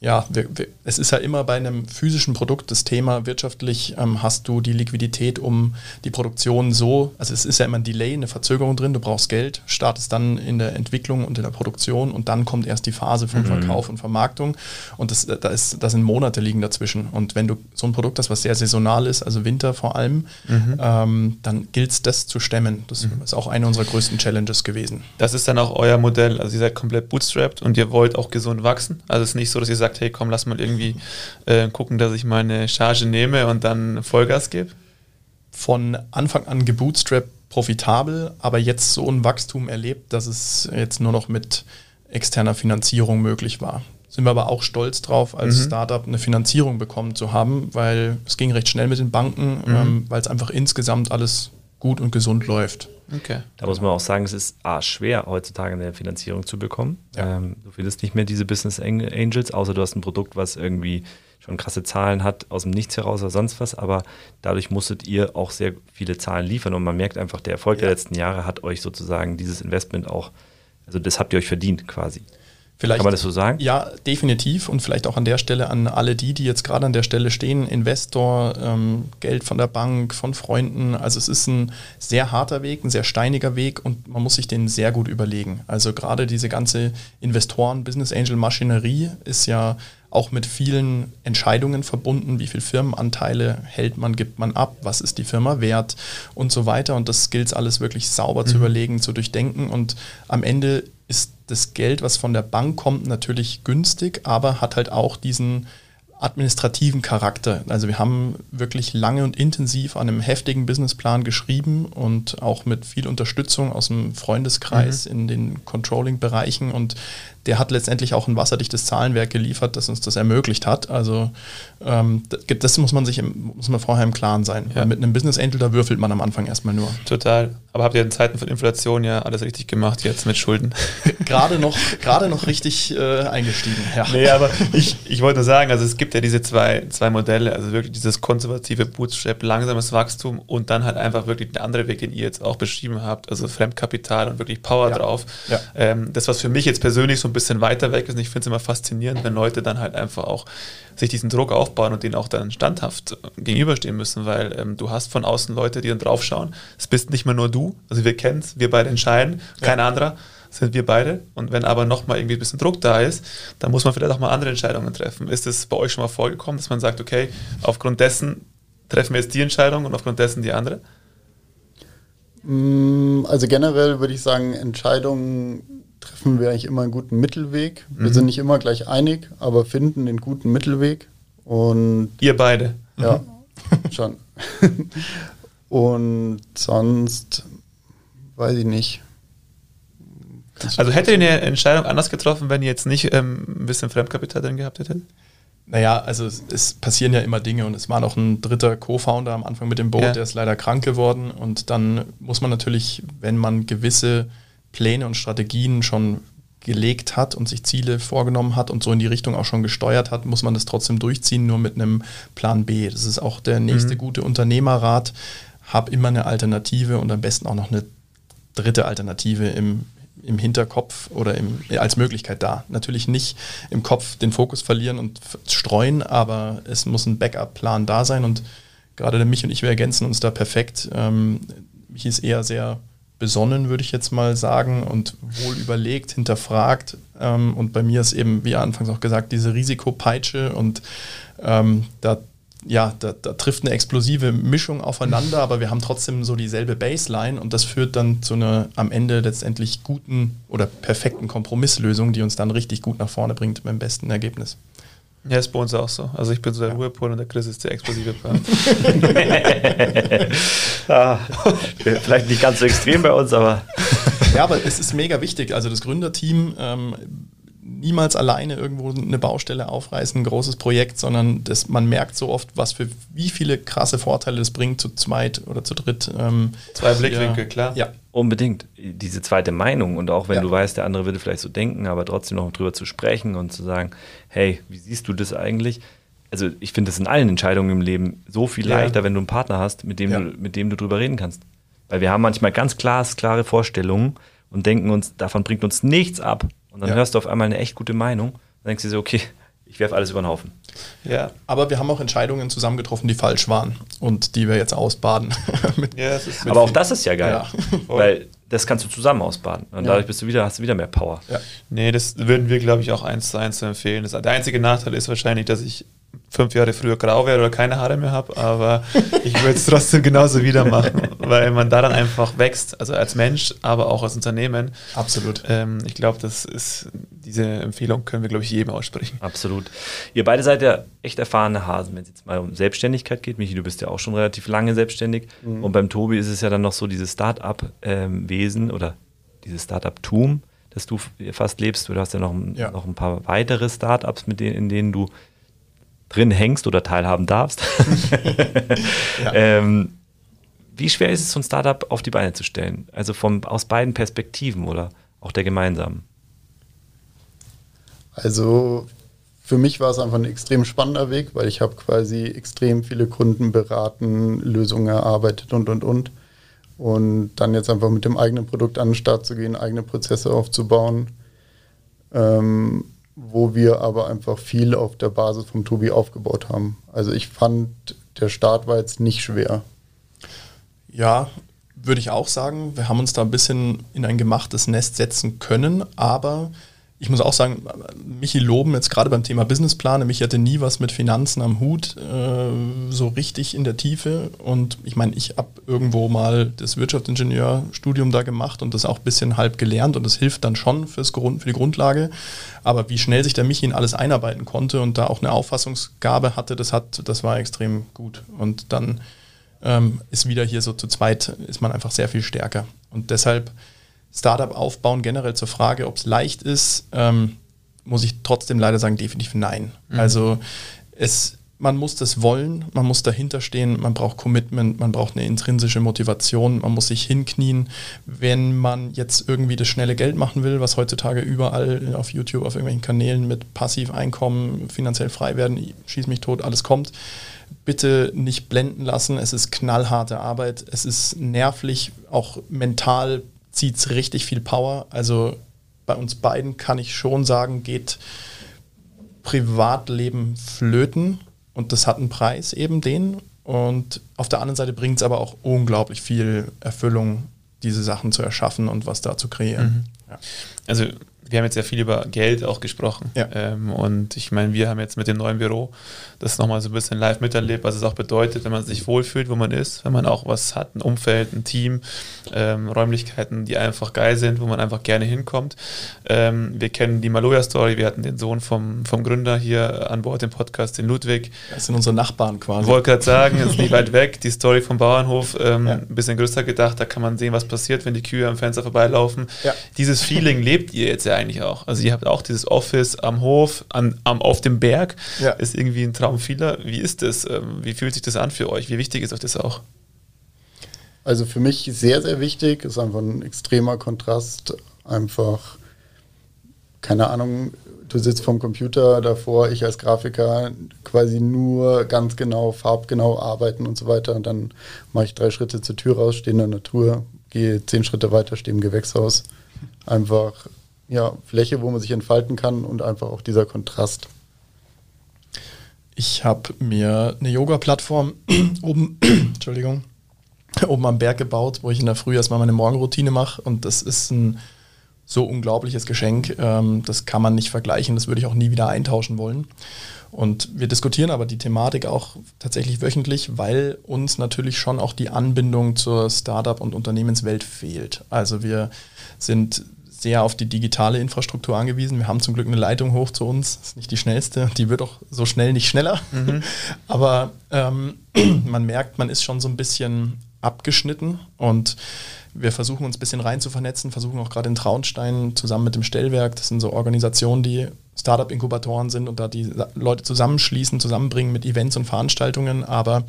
ja, wir, wir, es ist ja immer bei einem physischen Produkt das Thema, wirtschaftlich ähm, hast du die Liquidität, um die Produktion so, also es ist ja immer ein Delay, eine Verzögerung drin, du brauchst Geld, startest dann in der Entwicklung und in der Produktion und dann kommt erst die Phase von mhm. Verkauf und Vermarktung und das, da, ist, da sind Monate liegen dazwischen. Und wenn du so ein Produkt hast, was sehr saisonal ist, also Winter vor allem, mhm. ähm, dann gilt es, das zu stemmen. Das mhm. ist auch eine unserer größten Challenges gewesen. Das ist dann auch euer Modell, also ihr seid komplett bootstrapped und ihr wollt auch gesund wachsen. Also es ist nicht so, dass ihr sagt, gesagt, hey komm, lass mal irgendwie äh, gucken, dass ich meine Charge nehme und dann Vollgas gebe? Von Anfang an gebootstrapped profitabel, aber jetzt so ein Wachstum erlebt, dass es jetzt nur noch mit externer Finanzierung möglich war. Sind wir aber auch stolz drauf, als mhm. Startup eine Finanzierung bekommen zu haben, weil es ging recht schnell mit den Banken, mhm. ähm, weil es einfach insgesamt alles gut und gesund läuft. Okay. Da muss man auch sagen, es ist A, schwer, heutzutage eine Finanzierung zu bekommen. Ja. Ähm, du findest nicht mehr diese Business Angels, außer du hast ein Produkt, was irgendwie schon krasse Zahlen hat, aus dem Nichts heraus oder sonst was, aber dadurch musstet ihr auch sehr viele Zahlen liefern und man merkt einfach, der Erfolg ja. der letzten Jahre hat euch sozusagen dieses Investment auch, also das habt ihr euch verdient quasi. Vielleicht, Kann man das so sagen? Ja, definitiv. Und vielleicht auch an der Stelle an alle die, die jetzt gerade an der Stelle stehen, Investor, ähm, Geld von der Bank, von Freunden. Also es ist ein sehr harter Weg, ein sehr steiniger Weg und man muss sich den sehr gut überlegen. Also gerade diese ganze Investoren, Business Angel Maschinerie ist ja auch mit vielen Entscheidungen verbunden, wie viele Firmenanteile hält man, gibt man ab, was ist die Firma wert und so weiter. Und das gilt es alles wirklich sauber mhm. zu überlegen, zu durchdenken. Und am Ende ist das Geld, was von der Bank kommt, natürlich günstig, aber hat halt auch diesen administrativen Charakter. Also wir haben wirklich lange und intensiv an einem heftigen Businessplan geschrieben und auch mit viel Unterstützung aus dem Freundeskreis mhm. in den Controlling-Bereichen und der hat letztendlich auch ein wasserdichtes Zahlenwerk geliefert, das uns das ermöglicht hat. Also ähm, das muss man sich im, muss man vorher im Klaren sein. Ja. Mit einem Business Angel, da würfelt man am Anfang erstmal nur. Total. Aber habt ihr in Zeiten von Inflation ja alles richtig gemacht jetzt mit Schulden? [LAUGHS] gerade noch, gerade noch richtig äh, eingestiegen. Ja. Nee, aber ich, ich wollte nur sagen, also es gibt ja diese zwei, zwei Modelle, also wirklich dieses konservative Bootstrap, langsames Wachstum und dann halt einfach wirklich der andere Weg, den ihr jetzt auch beschrieben habt, also Fremdkapital und wirklich Power ja. drauf. Ja. Ähm, das, was für mich jetzt persönlich so ein bisschen weiter weg ist, und ich finde es immer faszinierend, wenn Leute dann halt einfach auch sich diesen Druck aufbauen und den auch dann standhaft gegenüberstehen müssen, weil ähm, du hast von außen Leute, die dann draufschauen. Es bist nicht mehr nur du, also wir kennen es, wir beide entscheiden, kein ja. anderer sind wir beide. Und wenn aber nochmal irgendwie ein bisschen Druck da ist, dann muss man vielleicht auch mal andere Entscheidungen treffen. Ist es bei euch schon mal vorgekommen, dass man sagt, okay, aufgrund dessen treffen wir jetzt die Entscheidung und aufgrund dessen die andere? Mm, also generell würde ich sagen, Entscheidungen treffen wir eigentlich immer einen guten Mittelweg. Wir mhm. sind nicht immer gleich einig, aber finden den guten Mittelweg. Und ihr beide? Ja, mhm. [LAUGHS] [LAUGHS] schon. und sonst weiß ich nicht. Also hättet ihr eine Entscheidung anders getroffen, wenn ihr jetzt nicht ähm, ein bisschen Fremdkapital drin gehabt hättet? Naja, also es, es, passieren ja immer Dinge und es war noch ein dritter Co-Founder am Anfang mit dem Boot, ja. der ist leider krank geworden und dann muss man natürlich, wenn man gewisse Pläne und Strategien schon gelegt hat und sich Ziele vorgenommen hat und so in die Richtung auch schon gesteuert hat, muss man das trotzdem durchziehen, nur mit einem Plan B. Das ist auch der nächste mhm. gute Unternehmerrat. Hab immer eine Alternative und am besten auch noch eine dritte Alternative im, im Hinterkopf oder im, als Möglichkeit da. Natürlich nicht im Kopf den Fokus verlieren und streuen, aber es muss ein Backup-Plan da sein und gerade der Mich und ich, wir ergänzen uns da perfekt. Ähm, mich ist eher sehr besonnen, würde ich jetzt mal sagen, und wohl überlegt, hinterfragt. Ähm, und bei mir ist eben, wie anfangs auch gesagt, diese Risikopeitsche und ähm, da ja, da, da, trifft eine explosive Mischung aufeinander, [LAUGHS] aber wir haben trotzdem so dieselbe Baseline und das führt dann zu einer am Ende letztendlich guten oder perfekten Kompromisslösung, die uns dann richtig gut nach vorne bringt beim besten Ergebnis. Ja, ist bei uns auch so. Also ich bin so der ja. Ruhepol und der Chris ist der explosive Part. [LAUGHS] ah, vielleicht nicht ganz so extrem bei uns, aber. Ja, aber es ist mega wichtig. Also das Gründerteam ähm, niemals alleine irgendwo eine Baustelle aufreißen, ein großes Projekt, sondern das, man merkt so oft, was für wie viele krasse Vorteile das bringt, zu zweit oder zu dritt. Ähm, Zwei Blickwinkel, klar. Ja. Unbedingt. Diese zweite Meinung und auch wenn ja. du weißt, der andere würde vielleicht so denken, aber trotzdem noch drüber zu sprechen und zu sagen, hey, wie siehst du das eigentlich? Also ich finde das in allen Entscheidungen im Leben so viel ja. leichter, wenn du einen Partner hast, mit dem, ja. du, mit dem du drüber reden kannst. Weil wir haben manchmal ganz klar, klare Vorstellungen und denken uns, davon bringt uns nichts ab. Und dann ja. hörst du auf einmal eine echt gute Meinung. Dann denkst du so, okay, ich werfe alles über den Haufen. Ja, aber wir haben auch Entscheidungen zusammen getroffen, die falsch waren und die wir jetzt ausbaden. [LAUGHS] ja, aber auch das ist ja geil, ja. weil das kannst du zusammen ausbaden und ja. dadurch bist du wieder, hast du wieder mehr Power. Ja. Nee, das würden wir, glaube ich, auch eins zu eins empfehlen. Das, der einzige Nachteil ist wahrscheinlich, dass ich fünf Jahre früher grau wäre oder keine Haare mehr habe, aber [LAUGHS] ich würde es trotzdem genauso wieder machen, weil man daran einfach wächst, also als Mensch, aber auch als Unternehmen. Absolut. Ähm, ich glaube, das ist, diese Empfehlung können wir, glaube ich, jedem aussprechen. Absolut. Ihr beide seid ja echt erfahrene Hasen, wenn es jetzt mal um Selbstständigkeit geht. Michi, du bist ja auch schon relativ lange selbstständig. Mhm. Und beim Tobi ist es ja dann noch so dieses Start-up-Wesen ähm, oder dieses Start-up-Tum, das du fast lebst. Du hast ja noch, ja. noch ein paar weitere Start-ups, mit denen, in denen du drin hängst oder teilhaben darfst. [LAUGHS] ja. ähm, wie schwer ist es, so ein Startup auf die Beine zu stellen? Also vom, aus beiden Perspektiven oder auch der gemeinsamen? Also für mich war es einfach ein extrem spannender Weg, weil ich habe quasi extrem viele Kunden beraten, Lösungen erarbeitet und, und, und. Und dann jetzt einfach mit dem eigenen Produkt an den Start zu gehen, eigene Prozesse aufzubauen. Ähm, wo wir aber einfach viel auf der Basis vom Tobi aufgebaut haben. Also ich fand, der Start war jetzt nicht schwer. Ja, würde ich auch sagen. Wir haben uns da ein bisschen in ein gemachtes Nest setzen können, aber ich muss auch sagen, Michi loben jetzt gerade beim Thema Businessplan. Michi hatte nie was mit Finanzen am Hut, äh, so richtig in der Tiefe. Und ich meine, ich habe irgendwo mal das Wirtschaftsingenieurstudium da gemacht und das auch ein bisschen halb gelernt und das hilft dann schon fürs Grund, für die Grundlage. Aber wie schnell sich der Michi in alles einarbeiten konnte und da auch eine Auffassungsgabe hatte, das hat, das war extrem gut. Und dann ähm, ist wieder hier so zu zweit, ist man einfach sehr viel stärker. Und deshalb Startup aufbauen, generell zur Frage, ob es leicht ist, ähm, muss ich trotzdem leider sagen, definitiv nein. Mhm. Also es man muss das wollen, man muss dahinter stehen, man braucht Commitment, man braucht eine intrinsische Motivation, man muss sich hinknien. Wenn man jetzt irgendwie das schnelle Geld machen will, was heutzutage überall auf YouTube, auf irgendwelchen Kanälen mit Passiveinkommen, finanziell frei werden, schieß mich tot, alles kommt, bitte nicht blenden lassen. Es ist knallharte Arbeit, es ist nervlich, auch mental zieht es richtig viel Power. Also bei uns beiden kann ich schon sagen, geht Privatleben flöten und das hat einen Preis, eben den. Und auf der anderen Seite bringt es aber auch unglaublich viel Erfüllung, diese Sachen zu erschaffen und was da zu kreieren. Mhm. Ja. Also wir haben jetzt ja viel über Geld auch gesprochen. Ja. Ähm, und ich meine, wir haben jetzt mit dem neuen Büro das nochmal so ein bisschen live miterlebt, was es auch bedeutet, wenn man sich wohlfühlt, wo man ist, wenn man auch was hat, ein Umfeld, ein Team, ähm, Räumlichkeiten, die einfach geil sind, wo man einfach gerne hinkommt. Ähm, wir kennen die Maloja-Story, wir hatten den Sohn vom, vom Gründer hier an Bord im Podcast, den Ludwig. Das sind unsere Nachbarn quasi. Ich wollte gerade sagen, ist nicht weit weg, die Story vom Bauernhof, ähm, ja. ein bisschen größer gedacht, da kann man sehen, was passiert, wenn die Kühe am Fenster vorbeilaufen. Ja. Dieses Feeling lebt ihr jetzt ja eigentlich auch. Also ihr habt auch dieses Office am Hof, an, am, auf dem Berg. Ja. Ist irgendwie ein Traum vieler. Wie ist das? Ähm, wie fühlt sich das an für euch? Wie wichtig ist euch das auch? Also für mich sehr, sehr wichtig. Ist einfach ein extremer Kontrast. Einfach, keine Ahnung, du sitzt vom Computer davor, ich als Grafiker quasi nur ganz genau, farbgenau arbeiten und so weiter. Und dann mache ich drei Schritte zur Tür raus, stehe in der Natur, gehe zehn Schritte weiter, stehe im Gewächshaus. Einfach ja, Fläche, wo man sich entfalten kann und einfach auch dieser Kontrast. Ich habe mir eine Yoga-Plattform [CLEARS THROAT] oben, [CLEARS THROAT] Entschuldigung, [CLEARS THROAT] oben am Berg gebaut, wo ich in der Früh erstmal meine Morgenroutine mache und das ist ein so unglaubliches Geschenk. Ähm, das kann man nicht vergleichen, das würde ich auch nie wieder eintauschen wollen. Und wir diskutieren aber die Thematik auch tatsächlich wöchentlich, weil uns natürlich schon auch die Anbindung zur Startup- und Unternehmenswelt fehlt. Also wir sind sehr auf die digitale Infrastruktur angewiesen. Wir haben zum Glück eine Leitung hoch zu uns. Das ist nicht die schnellste. Die wird auch so schnell nicht schneller. Mhm. [LAUGHS] Aber ähm, [CLEARS THROAT] man merkt, man ist schon so ein bisschen abgeschnitten und wir versuchen uns ein bisschen rein zu vernetzen, versuchen auch gerade in Traunstein zusammen mit dem Stellwerk, das sind so Organisationen, die Startup-Inkubatoren sind und da die Leute zusammenschließen, zusammenbringen mit Events und Veranstaltungen. Aber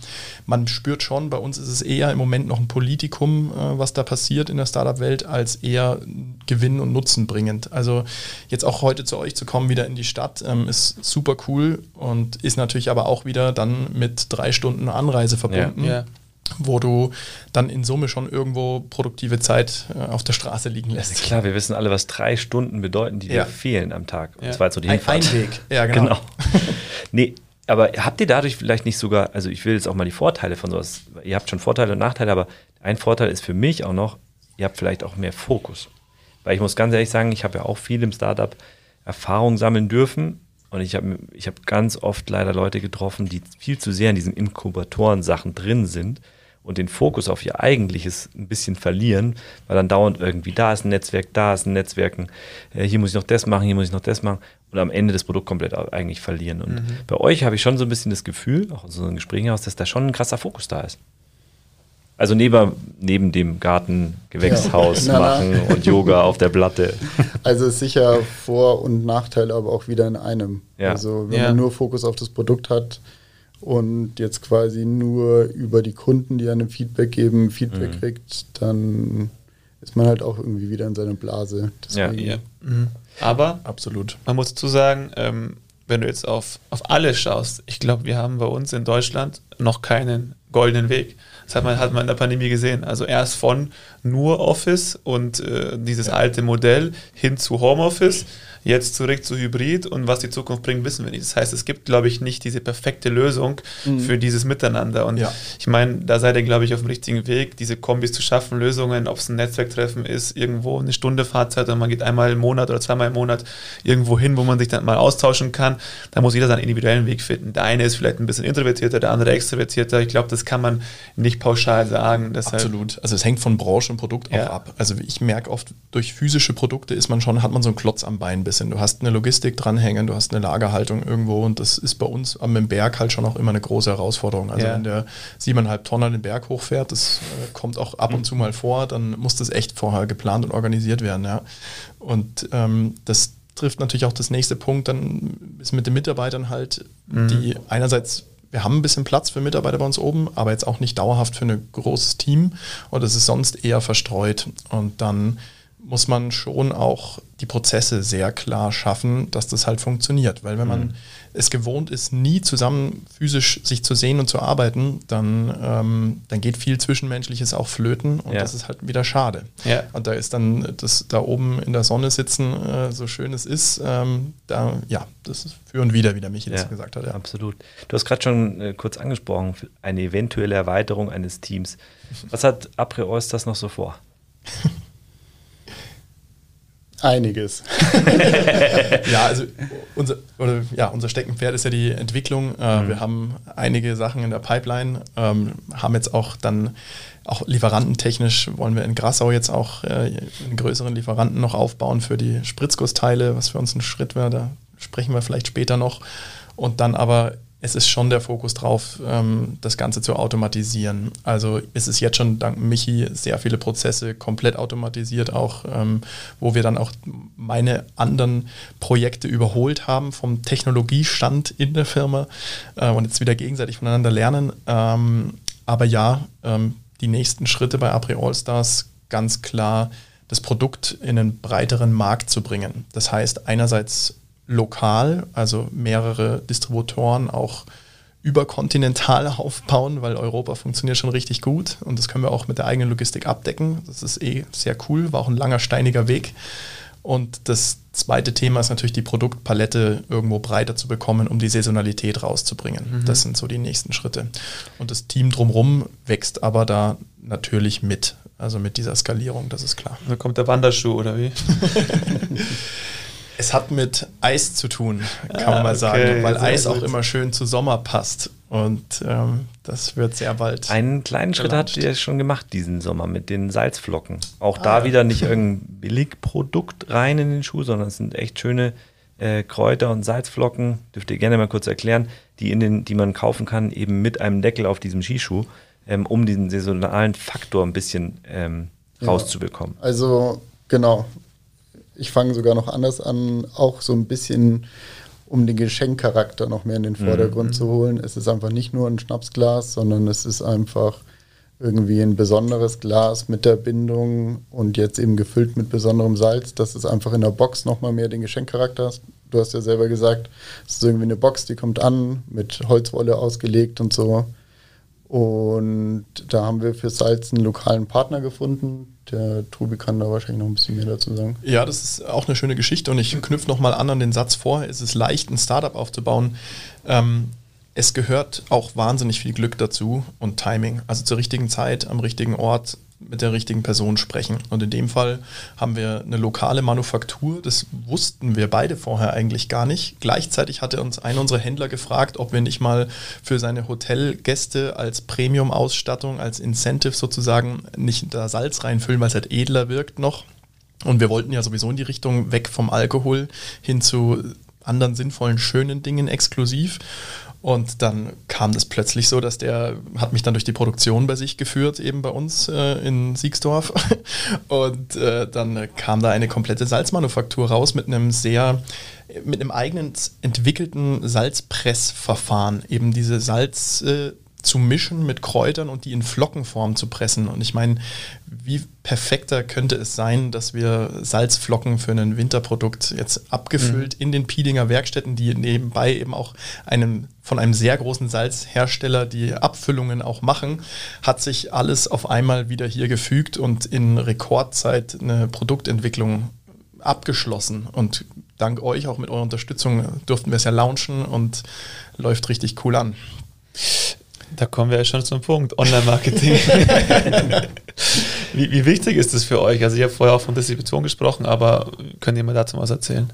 man spürt schon, bei uns ist es eher im Moment noch ein Politikum, äh, was da passiert in der Startup-Welt, als eher Gewinn und Nutzen bringend. Also jetzt auch heute zu euch zu kommen, wieder in die Stadt, ähm, ist super cool und ist natürlich aber auch wieder dann mit drei Stunden Anreise verbunden. Ja, ja wo du dann in Summe schon irgendwo produktive Zeit äh, auf der Straße liegen lässt. Ja, klar, wir wissen alle, was drei Stunden bedeuten, die ja. dir fehlen am Tag. Und ja. zwar so die ein, ein Weg, ja [LAUGHS] genau. genau. [LAUGHS] nee, aber habt ihr dadurch vielleicht nicht sogar, also ich will jetzt auch mal die Vorteile von sowas, ihr habt schon Vorteile und Nachteile, aber ein Vorteil ist für mich auch noch, ihr habt vielleicht auch mehr Fokus. Weil ich muss ganz ehrlich sagen, ich habe ja auch viel im Startup Erfahrung sammeln dürfen und ich habe ich hab ganz oft leider Leute getroffen, die viel zu sehr in diesen Inkubatoren-Sachen drin sind und den Fokus auf ihr eigentliches ein bisschen verlieren, weil dann dauernd irgendwie da ist ein Netzwerk, da ist ein Netzwerk, äh, hier muss ich noch das machen, hier muss ich noch das machen und am Ende das Produkt komplett eigentlich verlieren. Und mhm. bei euch habe ich schon so ein bisschen das Gefühl, auch in so einem Gespräch aus, dass da schon ein krasser Fokus da ist. Also neben, neben dem Garten Gewächshaus ja. machen und Yoga auf der Platte. [LAUGHS] Also sicher Vor- und Nachteile, aber auch wieder in einem. Ja. Also wenn ja. man nur Fokus auf das Produkt hat, und jetzt quasi nur über die Kunden, die einem Feedback geben, Feedback mhm. kriegt, dann ist man halt auch irgendwie wieder in seiner Blase. Deswegen. Ja, ja. Mhm. Aber absolut. Man muss dazu sagen, ähm, wenn du jetzt auf, auf alle schaust, ich glaube, wir haben bei uns in Deutschland noch keinen goldenen Weg. Das hat man, hat man in der Pandemie gesehen. Also erst von nur Office und äh, dieses ja. alte Modell hin zu Homeoffice jetzt zurück zu Hybrid und was die Zukunft bringt, wissen wir nicht. Das heißt, es gibt, glaube ich, nicht diese perfekte Lösung mhm. für dieses Miteinander. Und ja. ich meine, da seid ihr, glaube ich, auf dem richtigen Weg, diese Kombis zu schaffen, Lösungen, ob es ein Netzwerktreffen ist, irgendwo eine Stunde Fahrzeit und man geht einmal im Monat oder zweimal im Monat irgendwo hin, wo man sich dann mal austauschen kann. Da muss jeder seinen individuellen Weg finden. Der eine ist vielleicht ein bisschen introvertierter, der andere extrovertierter extrovertierter. Ich glaube, das kann man nicht pauschal sagen. Absolut. Also es hängt von Branche und Produkt ja. auch ab. Also ich merke oft, durch physische Produkte ist man schon, hat man so einen Klotz am Bein ein bisschen. Du hast eine Logistik dranhängen, du hast eine Lagerhaltung irgendwo und das ist bei uns am Berg halt schon auch immer eine große Herausforderung. Also ja. wenn der siebeneinhalb Tonnen den Berg hochfährt, das äh, kommt auch ab und zu mal vor, dann muss das echt vorher geplant und organisiert werden. Ja. Und ähm, das trifft natürlich auch das nächste Punkt, dann ist mit den Mitarbeitern halt, mhm. die einerseits wir haben ein bisschen Platz für Mitarbeiter bei uns oben, aber jetzt auch nicht dauerhaft für ein großes Team und es ist sonst eher verstreut. Und dann muss man schon auch die Prozesse sehr klar schaffen, dass das halt funktioniert. Weil wenn man mhm es gewohnt ist, nie zusammen physisch sich zu sehen und zu arbeiten, dann, ähm, dann geht viel Zwischenmenschliches auch flöten und ja. das ist halt wieder schade. Ja. Und da ist dann das da oben in der Sonne sitzen, äh, so schön es ist, ähm, da, ja, das ist für und wieder, wie der Michi ja, das gesagt hat. Ja. Absolut. Du hast gerade schon äh, kurz angesprochen, eine eventuelle Erweiterung eines Teams. Was hat Apre Oysters noch so vor? [LAUGHS] Einiges. [LAUGHS] [LAUGHS] ja, also unser, oder, ja, unser Steckenpferd ist ja die Entwicklung. Äh, mhm. Wir haben einige Sachen in der Pipeline, ähm, haben jetzt auch dann auch lieferantentechnisch wollen wir in Grassau jetzt auch äh, einen größeren Lieferanten noch aufbauen für die Spritzgussteile, was für uns ein Schritt wäre. Da sprechen wir vielleicht später noch. Und dann aber es ist schon der Fokus drauf, ähm, das Ganze zu automatisieren. Also ist es jetzt schon dank Michi sehr viele Prozesse komplett automatisiert, auch ähm, wo wir dann auch meine anderen Projekte überholt haben vom Technologiestand in der Firma äh, und jetzt wieder gegenseitig voneinander lernen. Ähm, aber ja, die nächsten Schritte bei Apri Allstars ganz klar das Produkt in einen breiteren Markt zu bringen. Das heißt einerseits lokal, also mehrere Distributoren auch überkontinental [LAUGHS] aufbauen, weil Europa funktioniert schon richtig gut und das können wir auch mit der eigenen Logistik abdecken. Das ist eh sehr cool, war auch ein langer steiniger Weg. Und das zweite Thema ist natürlich die Produktpalette irgendwo breiter zu bekommen, um die Saisonalität rauszubringen. Mhm. Das sind so die nächsten Schritte. Und das Team drumherum wächst aber da natürlich mit, also mit dieser Skalierung, das ist klar. Da kommt der Wanderschuh oder wie? [LAUGHS] Es hat mit Eis zu tun, kann ah, man mal okay, sagen, weil Eis gut. auch immer schön zu Sommer passt. Und ähm, das wird sehr bald. Einen kleinen Schritt habt ihr schon gemacht diesen Sommer mit den Salzflocken. Auch ah, da wieder nicht irgendein Billigprodukt rein in den Schuh, sondern es sind echt schöne äh, Kräuter und Salzflocken. Dürft ihr gerne mal kurz erklären, die, in den, die man kaufen kann, eben mit einem Deckel auf diesem Skischuh, ähm, um diesen saisonalen Faktor ein bisschen ähm, rauszubekommen. Ja, also genau, ich fange sogar noch anders an, auch so ein bisschen um den Geschenkcharakter noch mehr in den Vordergrund mhm. zu holen. Es ist einfach nicht nur ein Schnapsglas, sondern es ist einfach irgendwie ein besonderes Glas mit der Bindung und jetzt eben gefüllt mit besonderem Salz, dass es einfach in der Box nochmal mehr den Geschenkcharakter hat. Du hast ja selber gesagt, es ist irgendwie eine Box, die kommt an, mit Holzwolle ausgelegt und so. Und da haben wir für Salz einen lokalen Partner gefunden. Der Tobi kann da wahrscheinlich noch ein bisschen mehr dazu sagen. Ja, das ist auch eine schöne Geschichte und ich knüpfe nochmal an an den Satz vor. Es ist leicht, ein Startup aufzubauen. Ähm, es gehört auch wahnsinnig viel Glück dazu und Timing. Also zur richtigen Zeit, am richtigen Ort, mit der richtigen Person sprechen. Und in dem Fall haben wir eine lokale Manufaktur. Das wussten wir beide vorher eigentlich gar nicht. Gleichzeitig hatte uns einer unserer Händler gefragt, ob wir nicht mal für seine Hotelgäste als Premium-Ausstattung, als Incentive sozusagen nicht da Salz reinfüllen, weil es halt edler wirkt noch. Und wir wollten ja sowieso in die Richtung weg vom Alkohol hin zu anderen sinnvollen, schönen Dingen exklusiv. Und dann kam das plötzlich so, dass der hat mich dann durch die Produktion bei sich geführt, eben bei uns äh, in Siegsdorf. [LAUGHS] Und äh, dann kam da eine komplette Salzmanufaktur raus mit einem sehr, mit einem eigenen entwickelten Salzpressverfahren. Eben diese Salz, äh, zu mischen mit Kräutern und die in Flockenform zu pressen. Und ich meine, wie perfekter könnte es sein, dass wir Salzflocken für ein Winterprodukt jetzt abgefüllt mhm. in den Piedinger Werkstätten, die nebenbei eben auch einem, von einem sehr großen Salzhersteller die Abfüllungen auch machen, hat sich alles auf einmal wieder hier gefügt und in Rekordzeit eine Produktentwicklung abgeschlossen. Und dank euch, auch mit eurer Unterstützung, durften wir es ja launchen und läuft richtig cool an. Da kommen wir ja schon zum Punkt, Online-Marketing. [LAUGHS] wie, wie, wichtig ist das für euch? Also ich habe vorher auch von Distribution gesprochen, aber könnt ihr mir dazu was erzählen?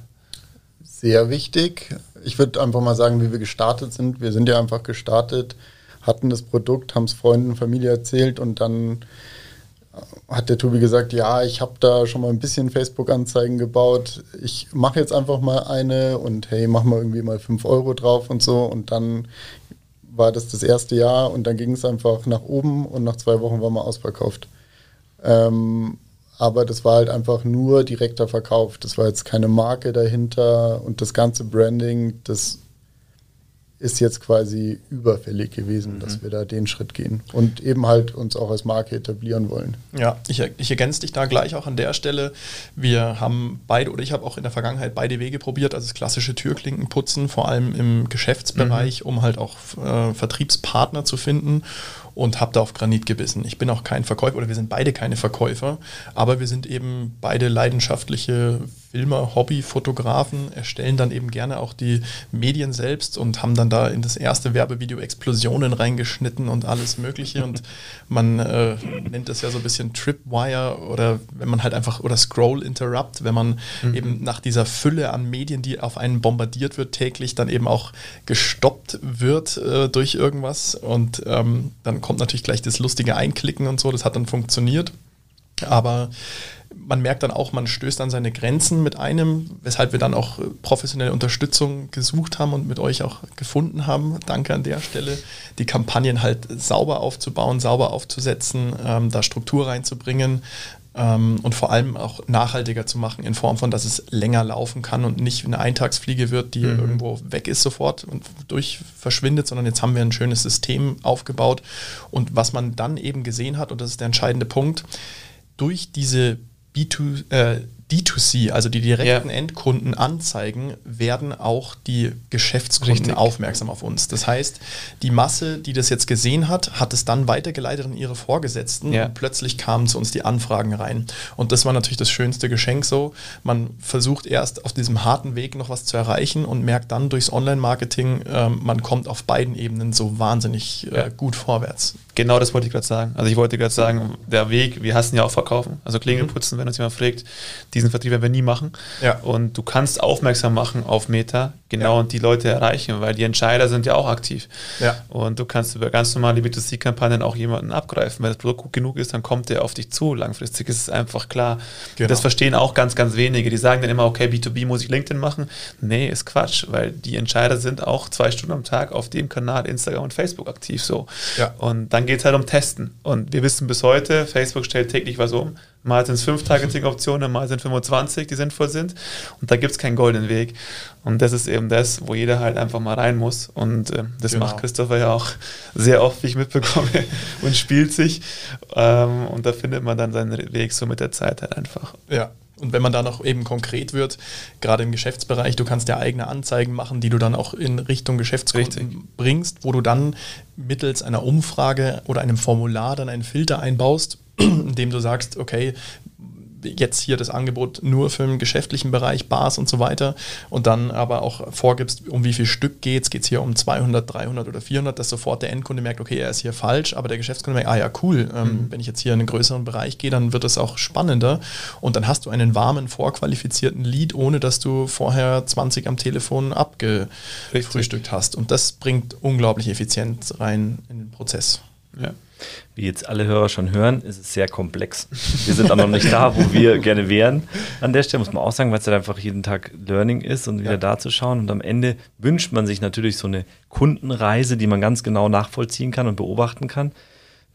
Sehr wichtig. Ich würde einfach mal sagen, wie wir gestartet sind. Wir sind ja einfach gestartet, hatten das Produkt, haben es Freunden, Familie erzählt und dann hat der Tobi gesagt, ja, ich habe da schon mal ein bisschen Facebook-Anzeigen gebaut. Ich mache jetzt einfach mal eine und hey, mach mal irgendwie mal 5 Euro drauf und so. Und dann war das das erste Jahr und dann ging es einfach nach oben und nach zwei Wochen war man ausverkauft. Ähm, aber das war halt einfach nur direkter Verkauf. Das war jetzt keine Marke dahinter und das ganze Branding, das ist jetzt quasi überfällig gewesen, mhm. dass wir da den Schritt gehen und eben halt uns auch als Marke etablieren wollen. Ja, ich, ich ergänze dich da gleich auch an der Stelle. Wir haben beide, oder ich habe auch in der Vergangenheit beide Wege probiert, also das klassische Türklinken putzen, vor allem im Geschäftsbereich, mhm. um halt auch äh, Vertriebspartner zu finden und habe da auf Granit gebissen. Ich bin auch kein Verkäufer oder wir sind beide keine Verkäufer, aber wir sind eben beide leidenschaftliche Filmer, Hobbyfotografen, erstellen dann eben gerne auch die Medien selbst und haben dann da in das erste Werbevideo Explosionen reingeschnitten und alles Mögliche. Und [LAUGHS] man äh, nennt das ja so ein bisschen Tripwire oder wenn man halt einfach oder Scroll Interrupt, wenn man mhm. eben nach dieser Fülle an Medien, die auf einen bombardiert wird, täglich dann eben auch gestoppt wird äh, durch irgendwas. Und ähm, dann kommt natürlich gleich das lustige Einklicken und so. Das hat dann funktioniert. Aber man merkt dann auch, man stößt an seine Grenzen mit einem, weshalb wir dann auch professionelle Unterstützung gesucht haben und mit euch auch gefunden haben. Danke an der Stelle, die Kampagnen halt sauber aufzubauen, sauber aufzusetzen, ähm, da Struktur reinzubringen ähm, und vor allem auch nachhaltiger zu machen in Form von, dass es länger laufen kann und nicht eine Eintagsfliege wird, die mhm. irgendwo weg ist sofort und durch verschwindet, sondern jetzt haben wir ein schönes System aufgebaut und was man dann eben gesehen hat, und das ist der entscheidende Punkt, durch diese B2, äh, D2C, also die direkten ja. Endkunden anzeigen, werden auch die Geschäftskunden Richtig. aufmerksam auf uns. Das heißt, die Masse, die das jetzt gesehen hat, hat es dann weitergeleitet an ihre Vorgesetzten ja. und plötzlich kamen zu uns die Anfragen rein. Und das war natürlich das schönste Geschenk so. Man versucht erst auf diesem harten Weg noch was zu erreichen und merkt dann durchs Online-Marketing, äh, man kommt auf beiden Ebenen so wahnsinnig äh, gut vorwärts. Genau das wollte ich gerade sagen. Also ich wollte gerade sagen, der Weg, wir hassen ja auch verkaufen. Also Klingelputzen, mhm. wenn uns jemand fragt, diesen Vertrieb werden wir nie machen. Ja. Und du kannst aufmerksam machen auf Meta, genau, ja. und die Leute erreichen, weil die Entscheider sind ja auch aktiv. Ja. Und du kannst über ganz normale B2C-Kampagnen auch jemanden abgreifen. Wenn das Produkt gut genug ist, dann kommt der auf dich zu. Langfristig ist es einfach klar. Genau. Das verstehen auch ganz, ganz wenige. Die sagen dann immer, okay, B2B muss ich LinkedIn machen. Nee, ist Quatsch, weil die Entscheider sind auch zwei Stunden am Tag auf dem Kanal Instagram und Facebook aktiv so. Ja. Und dann geht es halt um Testen. Und wir wissen bis heute, Facebook stellt täglich was um. Mal sind es fünf Targeting-Optionen, mal sind 25, die sinnvoll sind. Und da gibt es keinen goldenen Weg. Und das ist eben das, wo jeder halt einfach mal rein muss. Und äh, das genau. macht Christopher ja auch sehr oft, wie ich mitbekomme, [LAUGHS] und spielt sich. Ähm, und da findet man dann seinen Weg so mit der Zeit halt einfach. Ja, und wenn man da noch eben konkret wird, gerade im Geschäftsbereich, du kannst ja eigene Anzeigen machen, die du dann auch in Richtung Geschäftskunden bringst, wo du dann mittels einer Umfrage oder einem Formular dann einen Filter einbaust, [CLEARS THROAT] indem du sagst, okay, jetzt hier das Angebot nur für den geschäftlichen Bereich, Bars und so weiter und dann aber auch vorgibst, um wie viel Stück geht es, geht es hier um 200, 300 oder 400, dass sofort der Endkunde merkt, okay, er ist hier falsch, aber der Geschäftskunde merkt, ah ja, cool, ähm, mhm. wenn ich jetzt hier in einen größeren Bereich gehe, dann wird es auch spannender und dann hast du einen warmen, vorqualifizierten Lead, ohne dass du vorher 20 am Telefon abgefrühstückt hast und das bringt unglaublich Effizienz rein in den Prozess. Ja. Wie jetzt alle Hörer schon hören, ist es sehr komplex. Wir sind auch noch nicht da, wo wir [LAUGHS] gerne wären. An der Stelle muss man auch sagen, weil es halt einfach jeden Tag Learning ist und wieder ja. da zu schauen. Und am Ende wünscht man sich natürlich so eine Kundenreise, die man ganz genau nachvollziehen kann und beobachten kann.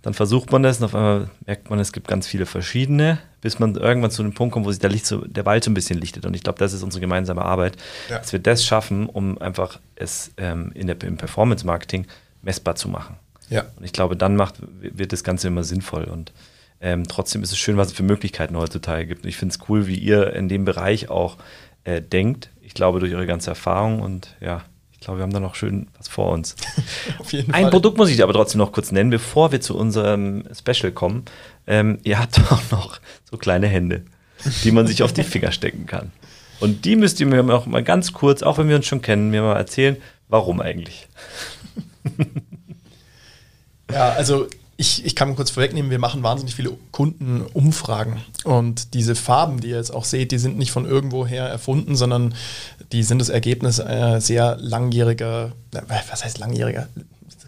Dann versucht man das und auf einmal merkt man, es gibt ganz viele verschiedene, bis man irgendwann zu einem Punkt kommt, wo sich der, Licht so, der Wald so ein bisschen lichtet. Und ich glaube, das ist unsere gemeinsame Arbeit, ja. dass wir das schaffen, um einfach es ähm, in der, im Performance-Marketing messbar zu machen. Ja. Und ich glaube, dann macht, wird das Ganze immer sinnvoll. Und ähm, trotzdem ist es schön, was es für Möglichkeiten heutzutage gibt. Und ich finde es cool, wie ihr in dem Bereich auch äh, denkt. Ich glaube, durch eure ganze Erfahrung und ja, ich glaube, wir haben da noch schön was vor uns. [LAUGHS] Auf jeden Ein Fall. Produkt muss ich aber trotzdem noch kurz nennen, bevor wir zu unserem Special kommen. Ähm, ihr habt [LAUGHS] auch noch so kleine Hände, die man sich auf die Finger stecken kann. Und die müsst ihr mir auch mal ganz kurz, auch wenn wir uns schon kennen, mir mal erzählen, warum eigentlich. [LAUGHS] Ja, also ich, ich kann kurz vorwegnehmen, wir machen wahnsinnig viele Kundenumfragen. Und diese Farben, die ihr jetzt auch seht, die sind nicht von irgendwoher erfunden, sondern die sind das Ergebnis äh, sehr langjähriger, was heißt langjähriger?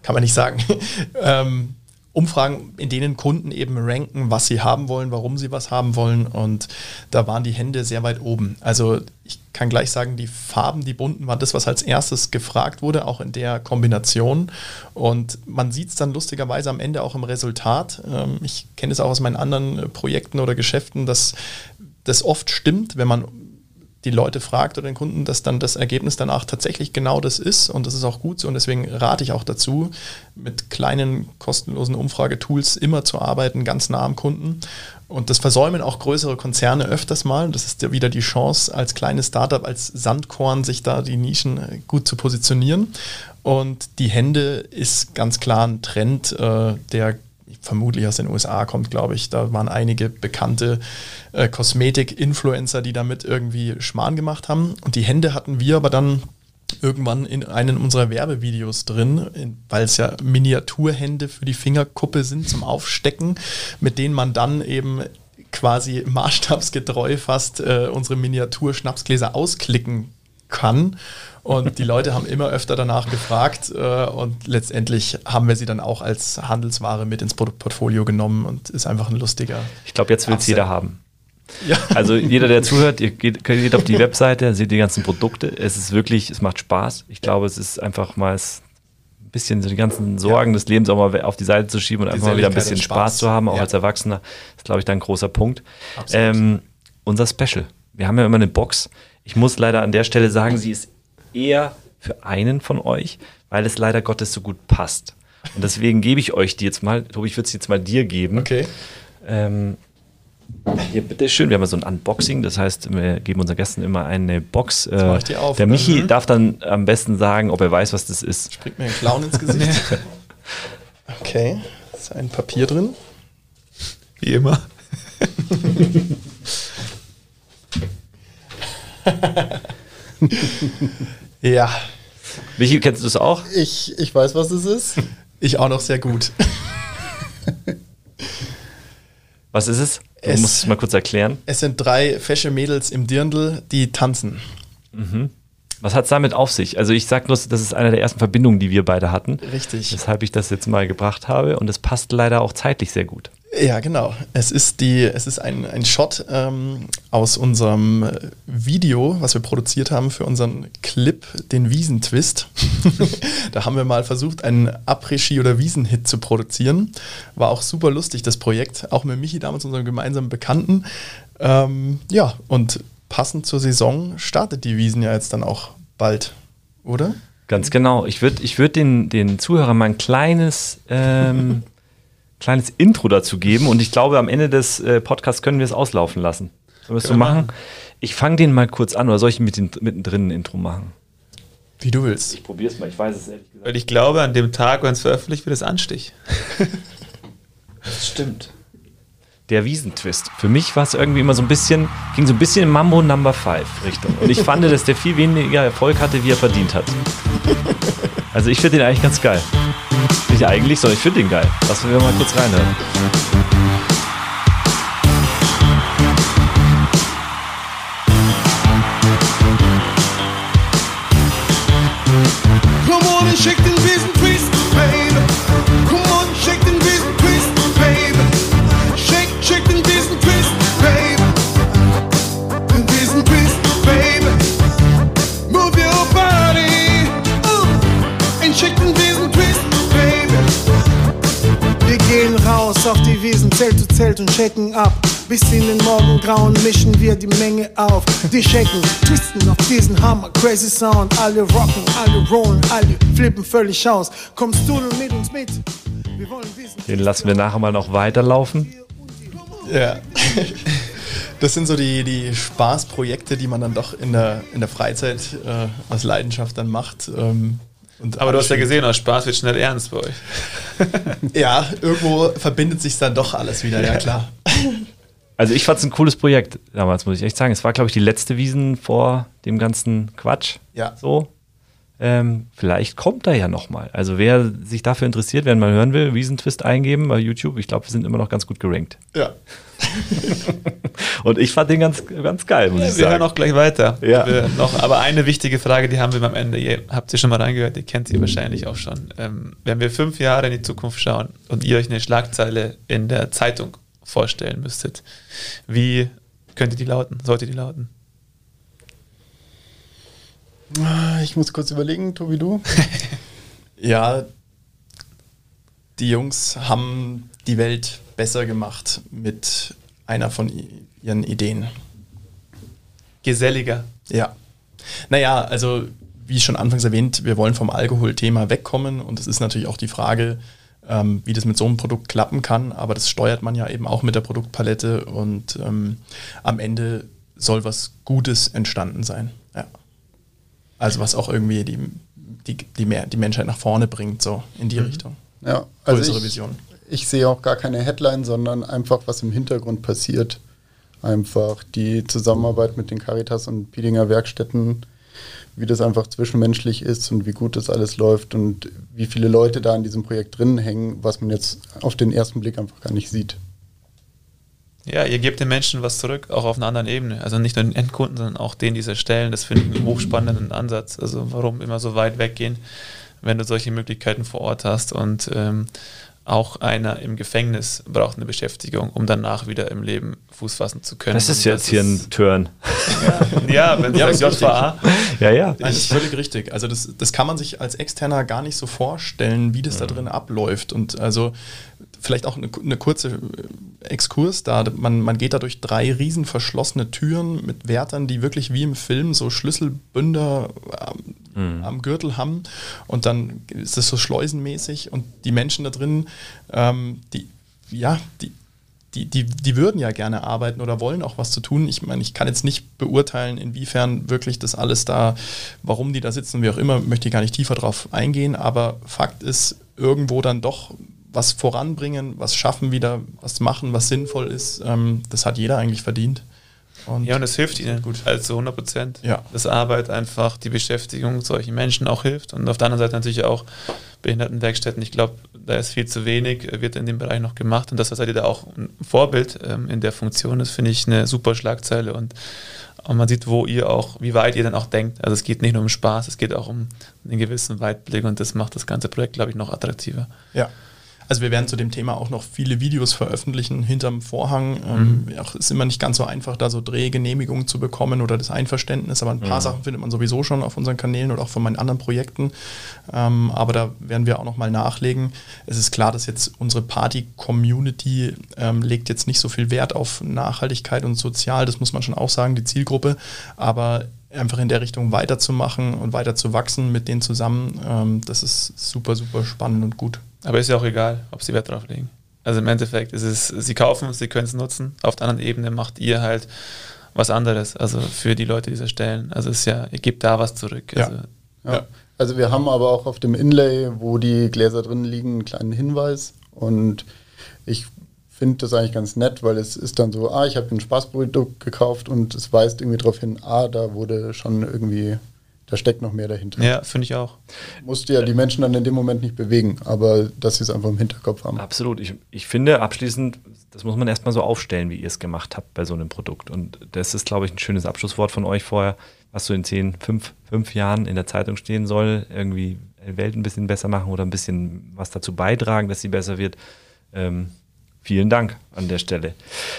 kann man nicht sagen. [LAUGHS] ähm, Umfragen, in denen Kunden eben ranken, was sie haben wollen, warum sie was haben wollen. Und da waren die Hände sehr weit oben. Also ich kann gleich sagen, die Farben, die bunten, waren das, was als erstes gefragt wurde, auch in der Kombination. Und man sieht es dann lustigerweise am Ende auch im Resultat. Ähm, ich kenne es auch aus meinen anderen Projekten oder Geschäften, dass das oft stimmt, wenn man die Leute fragt oder den Kunden, dass dann das Ergebnis danach tatsächlich genau das ist und das ist auch gut so und deswegen rate ich auch dazu, mit kleinen kostenlosen Umfragetools immer zu arbeiten, ganz nah am Kunden und das versäumen auch größere Konzerne öfters mal. Das ist ja wieder die Chance, als kleines Startup, als Sandkorn, sich da die Nischen äh, gut zu positionieren. Und die Hände ist ganz klar ein Trend, äh, der vermutlich aus den USA kommt, glaube ich. Da waren einige bekannte äh, Kosmetik-Influencer, die damit irgendwie Schmarrn gemacht haben. Und die Hände hatten wir aber dann irgendwann in einem unserer Werbevideos drin, weil es ja Miniaturhände für die Fingerkuppe sind zum Aufstecken, mit denen man dann eben quasi maßstabsgetreu fast äh, unsere Miniatur-Schnapsgläser ausklicken kann. Und die Leute haben immer öfter danach gefragt äh, und letztendlich haben wir sie dann auch als Handelsware mit ins Produktportfolio genommen und ist einfach ein lustiger. Ich glaube, jetzt will es jeder haben. Ja. Also jeder, der zuhört, ihr geht, geht, auf die Webseite, seht die ganzen Produkte. Es ist wirklich, es macht Spaß. Ich glaube, es ist einfach mal ein bisschen so die ganzen Sorgen ja. des Lebens auch mal auf die Seite zu schieben und die einfach mal wieder ein bisschen Spaß. Spaß. zu haben, auch ja. als Erwachsener. Das ist, glaube ich, dann ein großer Punkt. Ähm, unser Special. Wir haben ja immer eine Box. Ich muss leider an der Stelle sagen, sie ist eher für einen von euch, weil es leider Gottes so gut passt. Und deswegen gebe ich euch die jetzt mal. Tobi, ich würde sie jetzt mal dir geben. Okay. Ähm, hier, bitteschön. Wir haben so ein Unboxing, das heißt, wir geben unseren Gästen immer eine Box. Jetzt mach ich die auf, Der Michi mhm. darf dann am besten sagen, ob er weiß, was das ist. Springt mir ein Clown ins Gesicht. [LAUGHS] okay, ist ein Papier drin. Wie immer. [LAUGHS] [LAUGHS] ja. Michi, kennst du es auch? Ich, ich weiß, was es ist. Ich auch noch sehr gut. Was ist es? Du es, musst es mal kurz erklären. Es sind drei fesche Mädels im Dirndl, die tanzen. Mhm. Was hat es damit auf sich? Also ich sage nur, das ist eine der ersten Verbindungen, die wir beide hatten. Richtig. Weshalb ich das jetzt mal gebracht habe und es passt leider auch zeitlich sehr gut. Ja, genau. Es ist, die, es ist ein, ein Shot ähm, aus unserem Video, was wir produziert haben für unseren Clip, den Wiesentwist. [LAUGHS] da haben wir mal versucht, einen Après-Ski- oder Wiesenhit zu produzieren. War auch super lustig, das Projekt. Auch mit Michi damals, unserem gemeinsamen Bekannten. Ähm, ja, und passend zur Saison startet die Wiesen ja jetzt dann auch bald, oder? Ganz genau. Ich würde ich würd den, den Zuhörern mal ein kleines, ähm, [LAUGHS] kleines Intro dazu geben und ich glaube, am Ende des äh, Podcasts können wir es auslaufen lassen. Sollen wir es so machen? Ich fange den mal kurz an oder soll ich mit den, mittendrin ein Intro machen? Wie du willst. Ich probiere es mal, ich weiß es ehrlich gesagt. Weil ich glaube, an dem Tag, wenn es veröffentlicht wird, ist Anstich. [LAUGHS] das stimmt der Wiesentwist. Für mich war es irgendwie immer so ein bisschen, ging so ein bisschen in Mambo Number 5 Richtung. Und ich fand, dass der viel weniger Erfolg hatte, wie er verdient hat. [LAUGHS] Also ich finde den eigentlich ganz geil. Nicht eigentlich, sondern ich finde den geil. Lassen wir mal kurz reinhören. Zelt und checken ab. Bis in den Morgengrauen mischen wir die Menge auf. Die checken, twisten auf diesen Hammer, crazy Sound. Alle rocken, alle rollen, alle flippen völlig aus. Kommst du nun mit uns mit? Wir wollen wissen. Den lassen wir nachher mal noch weiterlaufen. Ja. [LAUGHS] Das sind so die, die Spaßprojekte, die man dann doch in der, in der Freizeit äh, aus Leidenschaft dann macht. Ähm, und Aber du hast ja gesehen, aus Spaß wird schnell ernst bei euch. [LAUGHS] ja, irgendwo verbindet sich dann doch alles wieder, ja klar. Also ich fand es ein cooles Projekt damals, muss ich echt sagen. Es war, glaube ich, die letzte Wiesen vor dem ganzen Quatsch. Ja. So. Ähm, vielleicht kommt er ja nochmal. Also wer sich dafür interessiert, wer mal hören will, Wiesentwist eingeben bei YouTube. Ich glaube, wir sind immer noch ganz gut gerankt. Ja. [LAUGHS] Und ich fand den ganz, ganz geil, muss Ja, ich wir hören sagen. auch gleich weiter. Ja. Wir noch, aber eine wichtige Frage, die haben wir am Ende. Ihr habt sie schon mal reingehört, ihr kennt sie wahrscheinlich auch schon. Ähm, wenn wir fünf Jahre in die Zukunft schauen und ihr euch eine Schlagzeile in der Zeitung vorstellen müsstet, wie könnte die lauten? Sollte die lauten? Ah, Ich muss kurz überlegen, Tobi, du? [LAUGHS] Ja, die Jungs haben die Welt besser gemacht mit einer von ihren Ideen. Geselliger. Ja. Naja, also wie schon anfangs erwähnt, wir wollen vom Alkoholthema wegkommen und es ist natürlich auch die Frage, ähm, wie das mit so einem Produkt klappen kann, aber das steuert man ja eben auch mit der Produktpalette und ähm, am Ende soll was Gutes entstanden sein. Also was auch irgendwie die, die, die, mehr, die Menschheit nach vorne bringt, so in die Richtung. Ja, Größere also ich, Vision. ich sehe auch gar keine Headline, sondern einfach, was im Hintergrund passiert. Einfach die Zusammenarbeit mit den Caritas und Piedinger Werkstätten, wie das einfach zwischenmenschlich ist und wie gut das alles läuft und wie viele Leute da in diesem Projekt drin hängen, was man jetzt auf den ersten Blick einfach gar nicht sieht. Ja, ihr gebt den Menschen was zurück, auch auf einer anderen Ebene. Also nicht nur den Endkunden, sondern auch denen dieser Stellen. Das finde ich einen hochspannenden Ansatz. Also warum immer so weit weggehen, wenn du solche Möglichkeiten vor Ort hast. Und ähm, auch einer im Gefängnis braucht eine Beschäftigung, um danach wieder im Leben Fuß fassen zu können. Das ist jetzt hier ein Turn. [LAUGHS] Ja, wenn Ja, das JVA. Ja, ja. Nein, das ist völlig richtig. Also das, das kann man sich als Externer gar nicht so vorstellen, wie das da drin abläuft. Und also vielleicht auch eine, eine kurze äh, Exkurs da. Man, man geht da durch drei riesen verschlossene Türen mit Wärtern, die wirklich wie im Film so Schlüsselbünder am, am Gürtel haben. Und dann ist das so schleusenmäßig und die Menschen da drin, ähm, die, ja, die, die, die, die würden ja gerne arbeiten oder wollen auch was zu tun. Ich meine, ich kann jetzt nicht beurteilen, inwiefern wirklich das alles da, warum die da sitzen, wie auch immer, möchte ich gar nicht tiefer drauf eingehen, aber Fakt ist, irgendwo dann doch was voranbringen, was schaffen wieder, was machen, was sinnvoll ist, ähm, das hat jeder eigentlich verdient. Und Ja, und es hilft ihnen gut. Also 100 Prozent. Ja. Das Arbeit einfach, die Beschäftigung solchen Menschen auch hilft. Und auf der anderen Seite natürlich auch Behindertenwerkstätten. Ich glaube, da ist viel zu wenig, äh, wird in dem Bereich noch gemacht. Und das seid ihr da auch ein Vorbild ähm, in der Funktion. Das finde ich eine super Schlagzeile. Und, und man sieht, wo ihr auch, wie weit ihr dann auch denkt. Also es geht nicht nur um Spaß, es geht auch um einen gewissen Weitblick. Und das macht das ganze Projekt, glaube ich, noch attraktiver. Ja. Also wir werden zu dem Thema auch noch viele Videos veröffentlichen hinterm Vorhang. Ähm, auch ist immer nicht ganz so einfach, da so Drehgenehmigungen zu bekommen oder das Einverständnis, aber ein paar Sachen findet man sowieso schon auf unseren Kanälen oder auch von meinen anderen Projekten. Ähm, aber da werden wir auch noch mal nachlegen. Es ist klar, dass jetzt unsere Party-Community ähm, legt jetzt nicht so viel Wert auf Nachhaltigkeit und sozial, das muss man schon auch sagen, die Zielgruppe. Aber einfach in der Richtung weiterzumachen und weiter zu wachsen mit denen zusammen, ähm, das ist super, super spannend und gut. Aber ist ja auch egal, ob sie Wert drauf legen. Also im Endeffekt ist es, sie kaufen es, sie können es nutzen. Auf der anderen Ebene macht ihr halt was anderes, also für die Leute dieser Stellen. Also es ist ja, ihr gebt da was zurück. Ja. Also, Ja. Also wir haben aber auch auf dem Inlay, wo die Gläser drin liegen, einen kleinen Hinweis. Und ich finde das eigentlich ganz nett, weil es ist dann so, ah, ich habe ein Spaßprodukt gekauft und es weist irgendwie darauf hin, ah, da wurde schon irgendwie, da steckt noch mehr dahinter. ja, finde ich auch. Musste ja die Menschen dann in dem Moment nicht bewegen, aber dass sie es einfach im Hinterkopf haben. Absolut. Ich, ich finde abschließend, das muss man erstmal so aufstellen, wie ihr es gemacht habt bei so einem Produkt. Und das ist, glaube ich, ein schönes Abschlusswort von euch vorher, was so in zehn, fünf, fünf Jahren in der Zeitung stehen soll. Irgendwie die Welt ein bisschen besser machen oder ein bisschen was dazu beitragen, dass sie besser wird. Ähm, vielen Dank an der Stelle.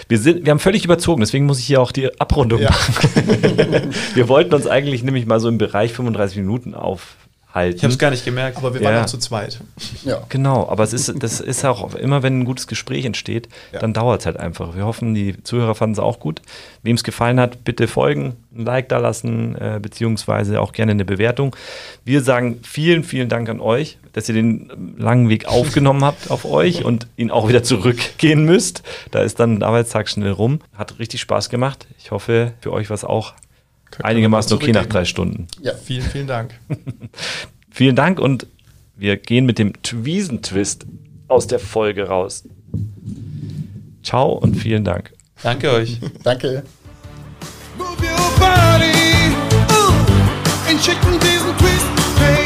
Wir, sind, wir haben völlig überzogen, deswegen muss ich hier auch die Abrundung Ja. machen. [LAUGHS] wir wollten uns eigentlich nämlich mal so im Bereich 35 Minuten aufhalten. Ich habe es gar nicht gemerkt. Aber wir Ja. waren auch zu zweit. Ja. Genau, aber es ist, das ist auch immer, wenn ein gutes Gespräch entsteht, Ja. dann dauert es halt einfach. Wir hoffen, die Zuhörer fanden es auch gut. Wem es gefallen hat, bitte folgen, ein Like da lassen, äh, beziehungsweise auch gerne eine Bewertung. Wir sagen vielen, vielen Dank an euch, dass ihr den langen Weg aufgenommen habt auf euch und ihn auch wieder zurückgehen müsst. Da ist dann der Arbeitstag schnell rum. Hat richtig Spaß gemacht. Ich hoffe, für euch war es auch einigermaßen okay nach drei Stunden. ja. Vielen, vielen Dank. [LAUGHS] Vielen Dank und wir gehen mit dem Twiesen-Twist aus der Folge raus. Ciao und vielen Dank. Danke euch. [LAUGHS] Danke. Move your body uh, and shake diesen Twist.